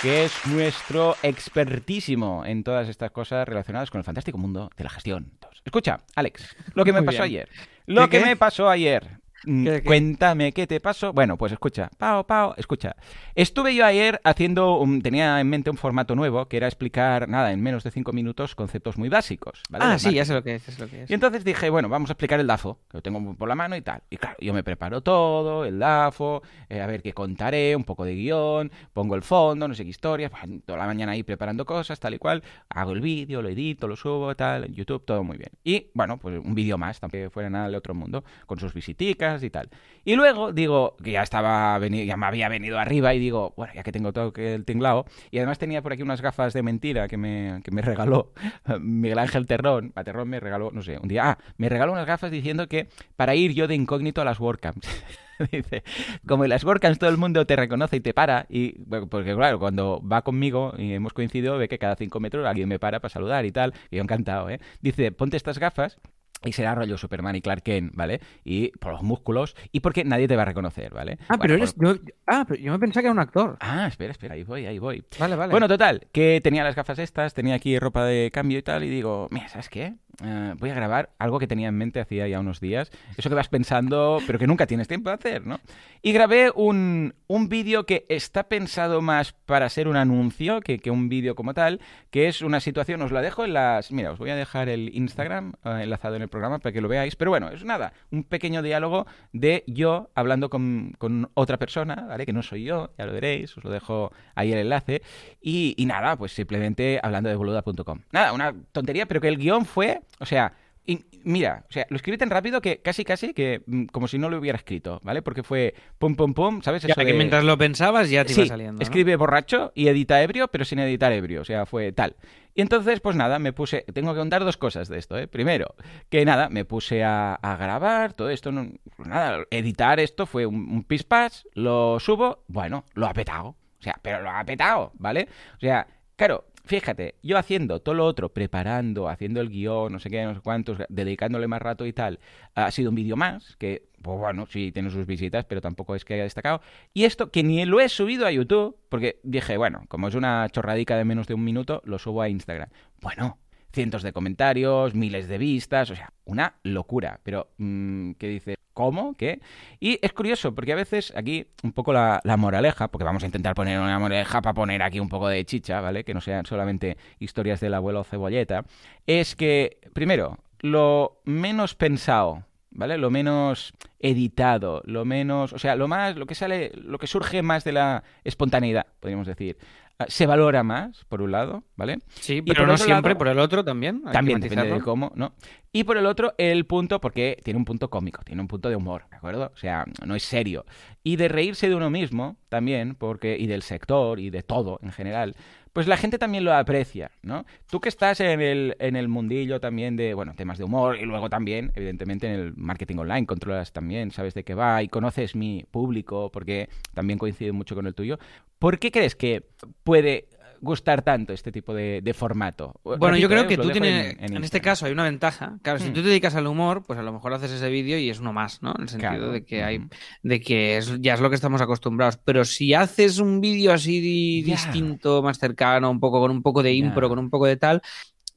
Que es nuestro expertísimo en todas estas cosas relacionadas con el fantástico mundo de la gestión. Escucha, Alex, lo que me Muy pasó bien. ayer. Lo ¿Qué, que qué? me pasó ayer. Mm, ¿Qué, qué? Cuéntame qué te pasó. Bueno, pues escucha. Pao, pao, escucha. Estuve yo ayer haciendo. un- tenía en mente un formato nuevo que era explicar, nada, en menos de cinco minutos, conceptos muy básicos. ¿vale? Ah, sí, ya sé lo que es, lo que es. Y entonces dije, bueno, vamos a explicar el DAFO, que lo tengo por la mano y tal. Y claro, yo me preparo todo, el DAFO, eh, a ver qué contaré, un poco de guion, pongo el fondo, no sé qué historias, pues, toda la mañana ahí preparando cosas, tal y cual. Hago el vídeo, lo edito, lo subo, tal, en YouTube, todo muy bien. Y bueno, pues un vídeo más, tampoco fuera nada del otro mundo, con sus visiticas y tal. Y luego digo, que ya estaba veni- ya me había venido arriba y digo, bueno, ya que tengo todo el tinglao, y además tenía por aquí unas gafas de mentira que me, que me regaló Miguel Ángel Terrón. A Terrón me regaló, no sé, un día, ah, me regaló unas gafas diciendo que para ir yo de incógnito a las WordCamps. Dice, como en las WordCamps todo el mundo te reconoce y te para, y bueno, porque claro, cuando va conmigo y hemos coincidido, ve que cada cinco metros alguien me para para saludar y tal, y yo encantado, ¿eh? Dice, ponte estas gafas y será rollo Superman y Clark Kent, ¿vale? Y por los músculos y porque nadie te va a reconocer, ¿vale? Ah, pero eres. por- Yo, ah, pero yo me pensaba que era un actor. Ah, espera, espera, ahí voy, ahí voy. Vale, vale. Bueno, total, que tenía las gafas estas, tenía aquí ropa de cambio y tal, y digo, mira, ¿sabes qué? Eh, voy a grabar algo que tenía en mente hacía ya unos días, eso que vas pensando, pero que nunca tienes tiempo de hacer, ¿no? Y grabé un, un vídeo que está pensado más para ser un anuncio que, que un vídeo como tal, que es una situación, os la dejo en las... Mira, os voy a dejar el Instagram eh, enlazado en el programa para que lo veáis, pero bueno, es nada, un pequeño diálogo de yo hablando con, con otra persona, ¿vale? Que no soy yo, ya lo veréis, os lo dejo ahí el enlace. Y, y nada, pues simplemente hablando de boluda.com. Nada, una tontería, pero que el guion fue, o sea, mira, o sea, lo escribí tan rápido que casi casi que mm, como si no lo hubiera escrito, ¿vale? Porque fue pum pum pum, ¿sabes? Ya Eso que de- mientras lo pensabas ya te iba saliendo. ¿no? escribe borracho y edita ebrio, pero sin editar ebrio, o sea, fue tal. Y entonces, pues nada, me puse, tengo que contar dos cosas de esto, ¿eh? Primero, que nada, me puse a, a grabar todo esto, no, pues nada, editar esto fue un, un pispás, lo subo, bueno, lo ha petado, o sea, pero lo ha petado, ¿vale? O sea, claro, fíjate, yo haciendo todo lo otro, preparando, haciendo el guion, no sé qué, no sé cuántos, dedicándole más rato y tal, ha sido un vídeo más, que, pues bueno, sí, tiene sus visitas, pero tampoco es que haya destacado. Y esto, que ni lo he subido a YouTube, porque dije, bueno, como es una chorradica de menos de un minuto, lo subo a Instagram. Bueno, cientos de comentarios, miles de vistas, o sea, una locura. Pero, mm, ¿qué dice? ¿Cómo? ¿Qué? Y es curioso, porque a veces aquí un poco la, moraleja, porque vamos a intentar poner una moraleja para poner aquí un poco de chicha, ¿vale? Que no sean solamente historias del abuelo cebolleta, es que, primero, lo menos pensado, ¿vale? Lo menos editado, lo menos, o sea, lo más, lo que sale, lo que surge más de la espontaneidad, podríamos decir, se valora más, por un lado, ¿vale? Sí, Y pero no siempre, lado- por el otro también. hay que También depende de cómo, ¿no? Y por el otro, el punto, porque tiene un punto cómico, tiene un punto de humor, ¿de acuerdo? O sea, no es serio. Y de reírse de uno mismo también, porque, y del sector y de todo en general, pues la gente también lo aprecia, ¿no? Tú que estás en el, en el mundillo también de, bueno, temas de humor y luego también, evidentemente, en el marketing online, controlas también, sabes de qué va y conoces mi público, porque también coincide mucho con el tuyo. ¿Por qué crees que puede gustar tanto este tipo de, de formato? Bueno, yo creo ¿eh? que tú tienes, en, en este caso hay una ventaja. Claro, si Hmm. tú te dedicas al humor, pues a lo mejor haces ese vídeo y es uno más, ¿no? En el sentido Claro, de que hay, de que es, ya es lo que estamos acostumbrados. Pero si haces un vídeo así distinto, más cercano, un poco con un poco de impro, con un poco de tal,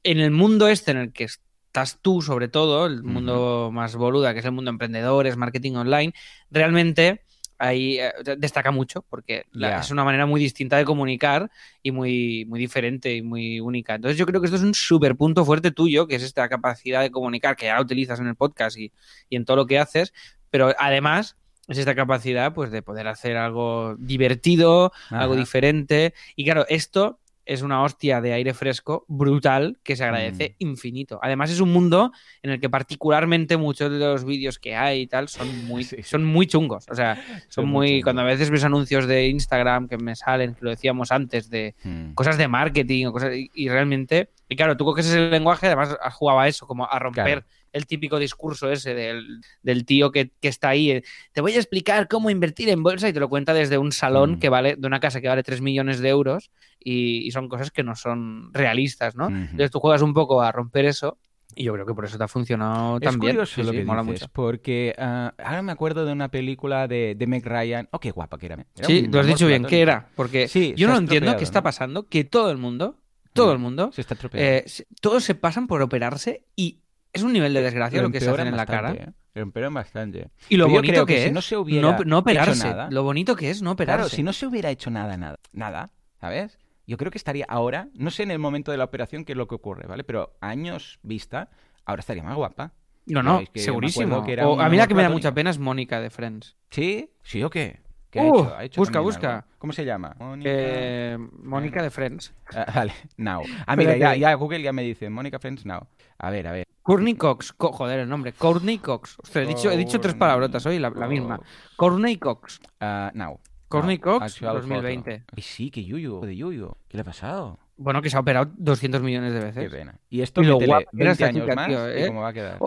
en el mundo este en el que estás tú, sobre todo, el mundo más boluda, que es el mundo de emprendedores, marketing online, realmente ahí eh, destaca mucho porque la- es una manera muy distinta de comunicar y muy, muy diferente y muy única. Entonces yo creo que esto es un súper punto fuerte tuyo, que es esta capacidad de comunicar que ya la utilizas en el podcast y, y en todo lo que haces, pero además es esta capacidad pues de poder hacer algo divertido, algo diferente. Y claro, esto es una hostia de aire fresco brutal que se agradece Mm. infinito. Además es un mundo en el que particularmente muchos de los vídeos que hay y tal son muy, Sí. son muy chungos. O sea, son, muy. Cuando a veces ves anuncios de Instagram que me salen, que lo decíamos antes, de Hmm. cosas de marketing o cosas... Y, y realmente... Y claro, tú coges ese lenguaje, además has jugado a eso, como a romper Claro. El típico discurso ese del, del tío que, que está ahí. eh, Te voy a explicar cómo invertir en bolsa y te lo cuenta desde un salón Mm. que vale, de una casa que vale 3 millones de euros y, y son cosas que no son realistas, ¿no? Entonces tú juegas un poco a romper eso y yo creo que por eso te ha funcionado Es también. curioso Sí, lo sí, mola mucho. porque ah, ahora me acuerdo de una película de, de Meg Ryan. Oh, qué guapa que era. Era Sí, lo has dicho bien. ¿Qué era? Porque Sí, yo no entiendo qué está pasando, que todo el mundo, todo el mundo, Se está eh, todos se pasan por operarse y es un nivel de desgracia lo, que se hacen en la cara. ¿eh? Lo empeoran bastante. Y lo Pero yo bonito creo que, que si es no se hubiera no, no operarse. hecho nada- Lo bonito que es no operarse. Claro, si no se hubiera hecho nada, nada, nada, ¿sabes? Yo creo que estaría ahora, no sé en el momento de la operación qué es lo que ocurre, ¿vale? Pero años vista, ahora estaría más guapa. No, no, que yo me segurísimo. acuerdo que era O a mí la que me da mucha pena es Mónica de Friends. ¿Sí? ¿Sí o qué? ¿Qué ha Uh, hecho? ¿Ha hecho busca, busca. algo? ¿Cómo se llama? Mónica... Eh, Mónica de Friends. Ah, vale, now. Ah, mira, ya, ya Google ya me dice, Mónica Friends now. A ver, a ver. Courtney Cox. Co- joder, el nombre. Courtney Cox. Ostras, he dicho, he dicho tres palabrotas hoy, la, la misma. Courtney Cox. Ah, now. Courtney Now. Cox, Actual 2020. photo. Ay, sí, que Yuyu, de Yuyu. ¿Qué le ha pasado? Bueno, que se ha operado 200 millones de Qué veces. pena. Y esto Y lo era 20 esta años chica, más tío, y ¿eh? cómo va a quedar.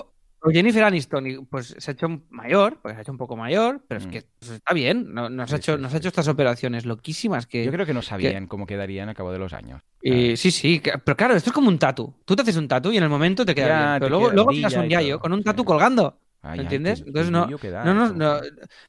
O Jennifer Aniston, pues se ha hecho mayor, pues se ha hecho un poco mayor, pero es Mm. que pues, está bien. No- Nos, ha hecho, sí, nos sí. ha hecho estas operaciones loquísimas que. Yo creo que no sabían cómo quedarían a cabo de los años. sí, sí, pero claro, esto es como un tatu. Tú te haces un tatu y en el momento te queda Ya, bien. te Pero luego, luego brilla tiras un yayo con un tatu colgando. Ay, ay, ¿Entiendes? qué- Entonces no, que da no, no, no,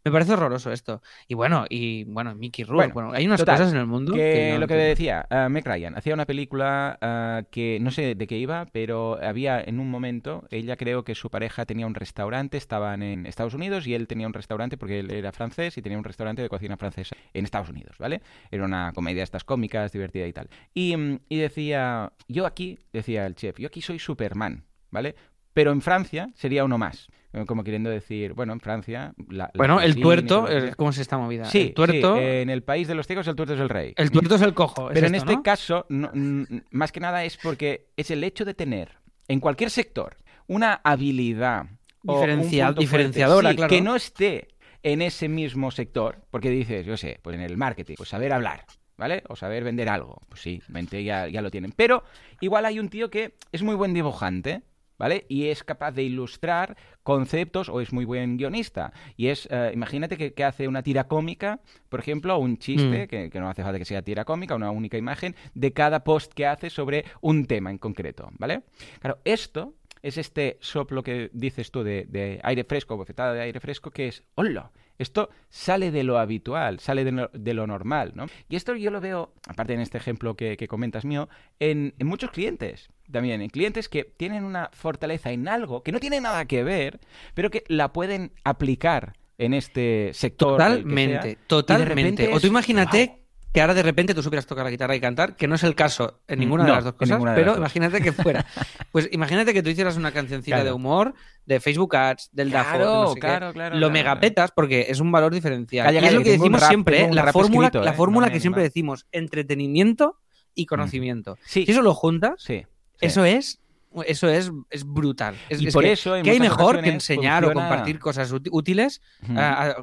me parece horroroso esto. Y bueno, y bueno, Mickey Rourke. Bueno, Bueno, hay unas total, cosas en el mundo Que no lo que decía, uh, Meg Ryan hacía una película ah, que no sé de qué iba, pero había en un momento, ella creo que su pareja tenía un restaurante, estaban en Estados Unidos y él tenía un restaurante porque él era francés y tenía un restaurante de cocina francesa en Estados Unidos, ¿vale? Era una comedia estas cómicas, divertida y tal. Y, mm, y decía, yo aquí, decía el chef, yo aquí soy Superman, ¿vale? Pero en Francia sería uno más. Eh, Como queriendo decir, bueno, en Francia... la- la Bueno, el tuerto, ¿cómo se está movida? Sí, el tuerto, sí, en el país de los ciegos el tuerto es el rey. el tuerto es el cojo. es Pero en este ¿no? caso, no- más que nada es porque es el hecho de tener en cualquier sector una habilidad o un Diferencia- punto fuerte, diferenciadora, sí, claro. que no esté en ese mismo sector, porque dices, yo sé, pues en el marketing, pues saber hablar, ¿vale? O saber vender algo, pues sí, mente ya, ya lo tienen. Pero igual hay un tío que es muy buen dibujante, ¿vale? Y es capaz de ilustrar conceptos o es muy buen guionista. Y es, eh, imagínate que, que hace una tira cómica, por ejemplo, o un chiste, Mm. que, que no hace falta que sea tira cómica, una única imagen, de cada post que hace sobre un tema en concreto, ¿vale? Claro, esto es este soplo que dices tú de, de aire fresco, bofetada de aire fresco, que es, hola, esto sale de lo habitual, sale de, no- de lo normal, ¿no? Y esto yo lo veo, aparte en este ejemplo que, que comentas mío, en, en muchos clientes también, en clientes que tienen una fortaleza en algo que no tiene nada que ver, pero que la pueden aplicar en este sector. Totalmente, totalmente. O tú imagínate. Que ahora de repente tú supieras tocar la guitarra y cantar, que no es el caso en ninguna de No, las dos cosas, pero dos. imagínate que fuera. Pues imagínate que tú hicieras una cancioncita Claro. de humor de Facebook Ads, del DAFO, de Claro, no sé qué. claro, claro, Lo claro, megapetas porque es un valor diferencial. Calla, y es lo que decimos rap, siempre, la fórmula, escrito, la ¿eh? fórmula No que siempre decimos, entretenimiento y conocimiento. Sí. Si eso lo juntas, Sí. sí. eso es eso es, es brutal. Es, Y es por que, eso, ¿qué hay mejor que enseñar o compartir cosas úti- útiles a-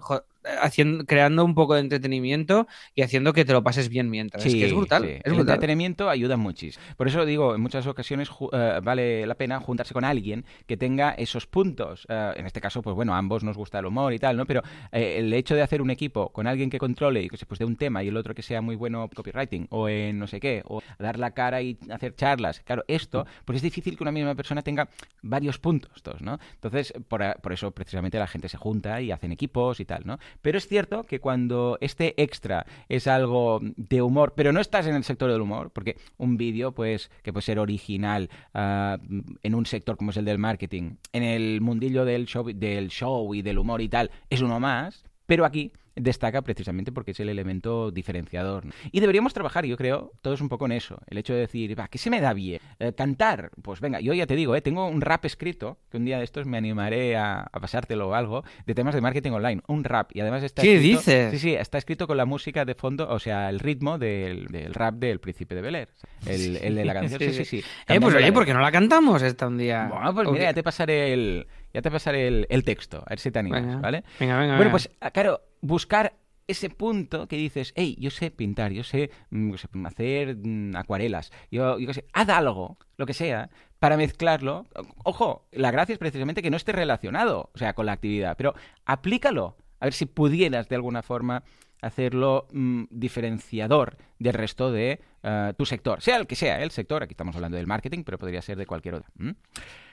haciendo, creando un poco de entretenimiento y haciendo que te lo pases bien mientras. es que es brutal. sí. Es el brutal. entretenimiento ayuda muchísimo. Por eso digo, en muchas ocasiones eh, vale la pena juntarse con alguien que tenga esos puntos. Eh, en este caso, pues bueno, a ambos nos gusta el humor y tal, ¿no? Pero eh, el hecho de hacer un equipo con alguien que controle y que se pues de un tema y el otro que sea muy bueno copywriting o en no sé qué, o dar la cara y hacer charlas. Claro, esto, pues es difícil que una misma persona tenga varios puntos, todos, ¿no? Entonces, por, por eso precisamente la gente se junta y hacen equipos y tal, ¿no? Pero es cierto que cuando este extra es algo de humor, pero no estás en el sector del humor, porque un vídeo, pues, que puede ser original ah, en un sector como es el del marketing, en el mundillo del show, del show y del humor y tal, es uno más, pero aquí destaca precisamente porque es el elemento diferenciador. Y deberíamos trabajar, yo creo, todos un poco en eso. El hecho de decir, va, ¿qué se me da bien? Eh, cantar, pues venga, yo ya te digo, eh, tengo un rap escrito, que un día de estos me animaré a, a pasártelo o algo, de temas de marketing online. Un rap. Y además está ¿Qué escrito- dices? Sí, sí, está escrito con la música de fondo, o sea, el ritmo del, del rap del Príncipe de Bel Air. El, el de la canción, sí, sí, sí. Eh, pues oye, ¿por qué no la cantamos esta un día? Bueno, pues ¿O mira, ya te pasaré el, ya te pasaré el, el texto, a ver si te animas, Venga. ¿vale? Venga, venga. Bueno, venga. pues ah, claro, buscar ese punto que dices, hey, yo sé pintar, yo sé, mm, yo sé hacer mm, acuarelas, yo, yo sé, haz algo, lo que sea, para mezclarlo. Ojo, la gracia es precisamente que no esté relacionado, o sea, con la actividad, pero aplícalo, a ver si pudieras de alguna forma hacerlo mm, diferenciador del resto de eh, tu sector, sea el que sea, el sector, aquí estamos hablando del marketing, pero podría ser de cualquier otro. ¿m?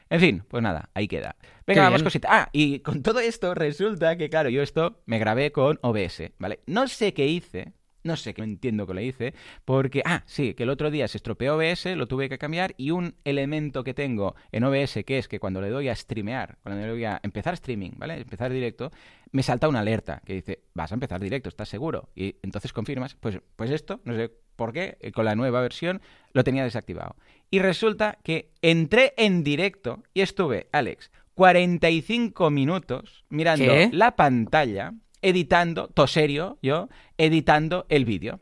En fin, pues nada, ahí queda. Venga, Qué vamos bien. cosita. Ah, y con todo esto resulta que, claro, yo esto me grabé con OBS, ¿vale? No sé qué hice, no sé qué entiendo que lo hice, porque, ah, sí, que el otro día se estropeó OBS, lo tuve que cambiar y un elemento que tengo en OBS, que es que cuando le doy a streamear, cuando le doy a empezar streaming, ¿vale? Empezar directo, me salta una alerta que dice, vas a empezar directo, ¿estás seguro? Y entonces confirmas, pues, pues esto, no sé por qué, eh, con la nueva versión lo tenía desactivado. Y resulta que entré en directo y estuve, Alex, 45 minutos mirando ¿Qué? la pantalla, editando, toserio yo, editando el vídeo.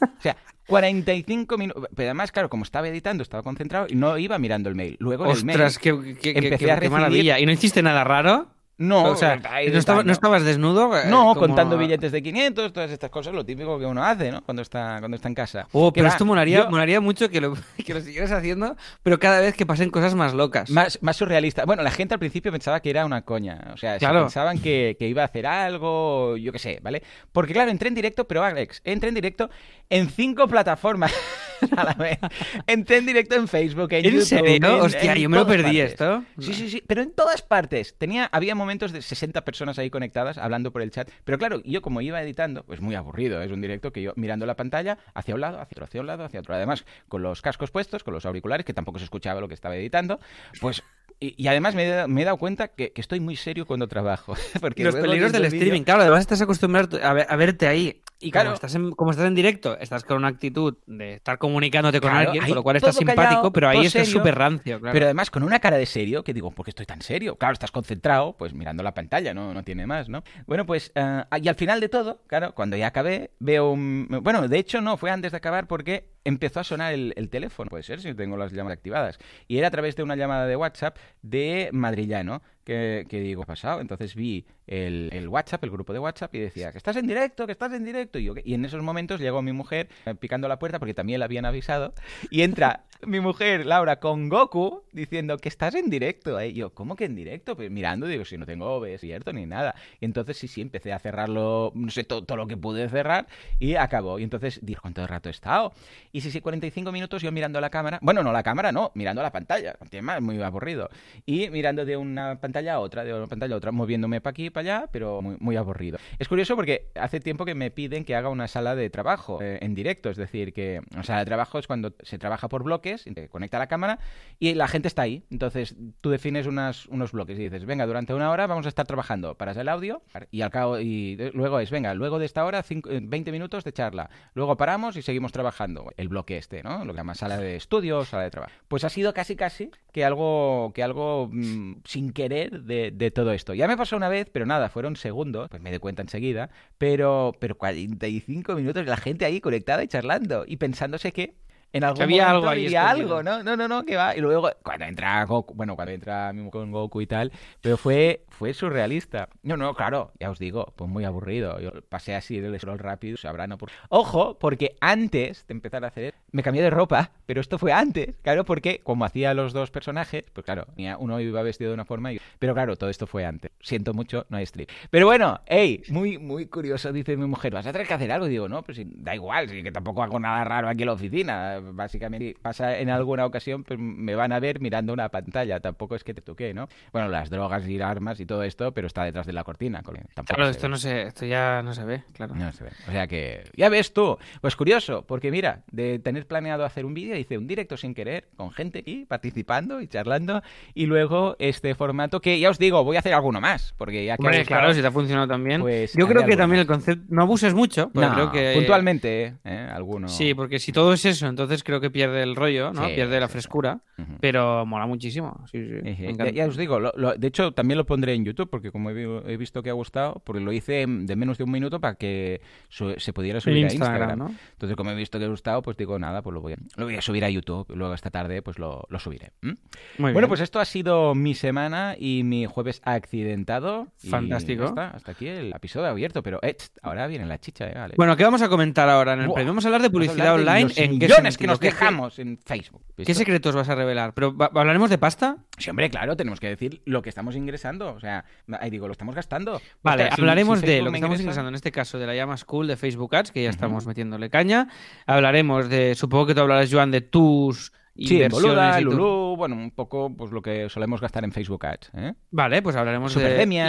O sea, 45 minutos. Pero además, claro, como estaba editando, estaba concentrado y no iba mirando el mail. Luego en el mail. Ostras, qué, qué- empecé qué- a qué recibir- maravilla. ¿Y no hiciste nada raro? No, o sea, ¿no, estaba- no estabas desnudo? eh, No, como- contando billetes de 500, todas estas cosas, lo típico que uno hace, ¿no? Cuando está, cuando está en casa. Oh, pero va, esto molaría, yo- molaría mucho que lo, que lo siguieras haciendo, pero cada vez que pasen cosas más locas. Más, más surrealista. Bueno, la gente al principio pensaba que era una coña. O sea, se Claro. pensaban que, que iba a hacer algo, yo qué sé, ¿vale? Porque claro, entré en directo, pero Alex, entré en directo en cinco plataformas a la vez. Entré en directo en Facebook, en, ¿En YouTube, serio? en- Hostia, en yo me lo perdí partes. esto. Sí, sí, sí, pero en todas partes. Tenía, había momentos de 60 personas ahí conectadas hablando por el chat. Pero claro, yo como iba editando, pues muy aburrido. Es un directo que yo mirando la pantalla hacia un lado, hacia otro, hacia un lado, hacia otro. Además, con los cascos puestos, con los auriculares, que tampoco se escuchaba lo que estaba editando, pues... Y, y además me he, dado- me he dado cuenta que, que estoy muy serio cuando trabajo. Porque Los peligros del streaming, claro, además estás acostumbrado a, ver- a verte ahí. Y Claro. como, estás en, como estás en directo, estás con una actitud de estar comunicándote con Claro, alguien, con lo cual estás simpático, pero ahí estás súper rancio, claro. Pero además con una cara de serio, que digo, ¿por qué estoy tan serio? Claro, estás concentrado, pues mirando la pantalla, no, no tiene más, ¿no? Bueno, pues, eh, y al final de todo, claro, cuando ya acabé, veo un... Bueno, de hecho no, fue antes de acabar porque empezó a sonar el, el teléfono, puede ser si tengo las llamadas activadas. Y era a través de una llamada de WhatsApp de Madrillano, que, que digo, ¿qué ha pasado? Entonces vi el, el WhatsApp, el grupo de WhatsApp, y decía, que estás en directo, que estás en directo. Y, yo, en esos momentos llegó mi mujer eh, picando la puerta, porque también la habían avisado, y entra mi mujer, Laura, con Goku, diciendo que estás en directo. ¿eh? Y yo, ¿cómo que en directo? Pues mirando, digo, si no tengo OBS cierto ni nada. Y entonces sí, sí, empecé a cerrarlo, no sé, todo, todo lo que pude cerrar, y acabó. Y entonces, dijo, ¿cuánto rato he estado? Y sí, sí, 45 minutos yo mirando la cámara. Bueno, no la cámara, no, mirando la pantalla. Tema muy aburrido. Y mirando de una pantalla a otra, de una pantalla a otra, moviéndome para aquí y para allá, pero muy, aburrido. Es curioso porque hace tiempo que me piden que haga una sala de trabajo eh, en directo. Es decir, que una sala de trabajo es cuando se trabaja por bloques, te conecta la cámara y la gente está ahí. Entonces tú defines unas, unos bloques y dices, venga, durante una hora vamos a estar trabajando. Paras el audio y al cabo, y luego es, venga, luego de esta hora, cinco- eh, 20 minutos de charla. Luego paramos y seguimos trabajando. El bloque este, ¿no? Lo que llama sala de estudio, sala de trabajo. Pues ha sido casi, casi que algo, que algo mm, sin querer de, todo esto. Ya me pasó una vez, pero nada, fueron segundos, pues me di cuenta enseguida, pero, pero 45 minutos la gente ahí conectada y charlando y pensándose que en algún había momento algo ahí escondido. algo, ¿no? No, no, no, que va. Y luego, cuando entra Goku, bueno, cuando entra Mimo con Goku y tal, pero fue, fue surrealista. No, no, claro, ya os digo, pues muy aburrido. Yo pasé así del scroll rápido, sabrán. no por... Ojo, porque antes de empezar a hacer, me cambié de ropa, pero esto fue antes, claro, porque como hacía los dos personajes, pues claro, uno iba vestido de una forma y... Pero claro, todo esto fue antes. Siento mucho, no hay stream. Pero bueno, hey, muy, muy curioso, dice mi mujer, vas a tener que hacer algo. Y digo, no, pues da igual, sí, que tampoco hago nada raro aquí en la oficina. Básicamente, pasa en alguna ocasión, pues me van a ver mirando una pantalla. Tampoco es que te toque, ¿no? Bueno, las drogas y armas y todo esto, pero está detrás de la cortina. tampoco Claro, esto ve. no se, esto ya no se ve, claro. No se ve. O sea que, ya ves tú. Pues curioso, porque mira, de tener planeado hacer un vídeo, hice un directo sin querer, con gente y participando y charlando. Y luego este formato que ya os digo, voy a hacer alguno más, porque ya que Hombre, claro, si te ha funcionado también. pues Yo creo que también el concepto. No abuses mucho, porque No, creo que. puntualmente, ¿eh? Alguno. Sí, porque si todo es eso, entonces creo que pierde el rollo, ¿no? Sí, pierde la sí, sí. frescura, Ujú. pero mola muchísimo. Sí, sí. me Eje, Ya, ya os digo, lo- lo- de hecho también lo pondré en YouTube porque como he, he visto que ha gustado, porque lo hice de menos de un minuto para que su- se pudiera subir a Instagram, Instagram. ¿no? Entonces como he visto que ha gustado, pues digo nada, pues lo voy a, lo voy a subir a YouTube. Luego esta tarde pues lo, lo subiré. ¿m? Muy Bueno, bien. pues esto ha sido mi semana y mi jueves accidentado. Fantástico. ya está, hasta aquí el episodio abierto, pero eh, ahora viene la chicha, ¿eh? Vale. Bueno, ¿qué vamos a comentar ahora en el Buah, premio? Vamos a hablar de publicidad hablar de online. ¿En qué millones que nos ¿Qué- dejamos en Facebook. ¿Qué, secretos vas a revelar? ¿Pero hablaremos de pasta? Sí, hombre, claro, tenemos que decir lo que estamos ingresando. O sea, ahí digo, lo estamos gastando. Vale, hablaremos si de lo que estamos ingresa- ingresando, en este caso de la llama School de Facebook Ads, que ya Ujú. estamos metiéndole caña. Hablaremos de, supongo que tú hablarás, Joan, de tus Sí. Boluda, Lulú, bueno, un poco pues lo que solemos gastar en Facebook Ads. ¿eh? Vale, pues hablaremos de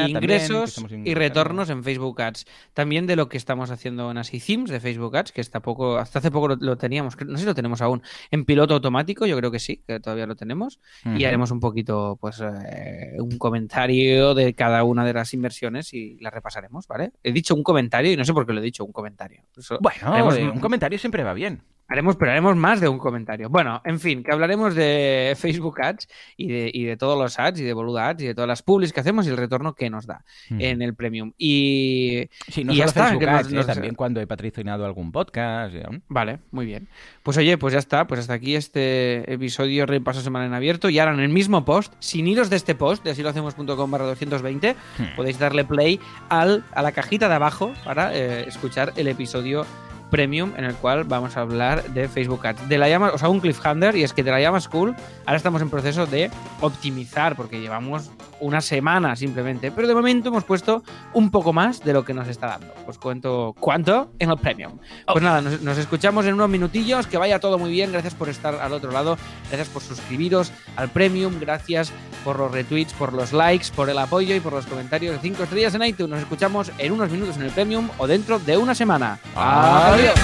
ingresos y retornos en Facebook Ads. También de lo que estamos haciendo en Themes de Facebook Ads, que hasta poco, hasta hace poco lo, lo teníamos, no sé si lo tenemos aún, en piloto automático, yo creo que sí, que todavía lo tenemos. Y haremos un poquito, pues, eh, un comentario de cada una de las inversiones y las repasaremos, ¿vale? He dicho un comentario y no sé por qué lo he dicho, un comentario. Eso- Bueno, haremos eh, un comentario siempre va bien. Haremos, pero haremos más de un comentario. Bueno, en fin, que hablaremos de Facebook Ads y de, y de todos los ads y de Boluda Ads y de todas las publis que hacemos y el retorno que nos da Mm. en el Premium. Y, Sí, no y ya solo está. Facebook que nos- Ads, eh, nos- también cuando he patrocinado algún podcast. Vale, muy bien. Pues oye, pues ya está. Pues hasta aquí este episodio Repaso Semana en Abierto. Y ahora en el mismo post, sin iros de este post, de así lo hacemos.com barra 220, Hmm. podéis darle play al, a la cajita de abajo para eh, escuchar el episodio premium en el cual vamos a hablar de Facebook Ads. De la llama, o sea, un cliffhanger, y es que de la llama School ahora estamos en proceso de optimizar, porque llevamos una semana simplemente, pero de momento hemos puesto un poco más de lo que nos está dando. Os cuento cuánto en el premium. Pues nada, nos, nos escuchamos en unos minutillos, que vaya todo muy bien, gracias por estar al otro lado, gracias por suscribiros al premium, gracias por los retweets, por los likes, por el apoyo y por los comentarios de 5 estrellas en iTunes. Nos escuchamos en unos minutos en el premium o dentro de una semana. Adiós. Valeu!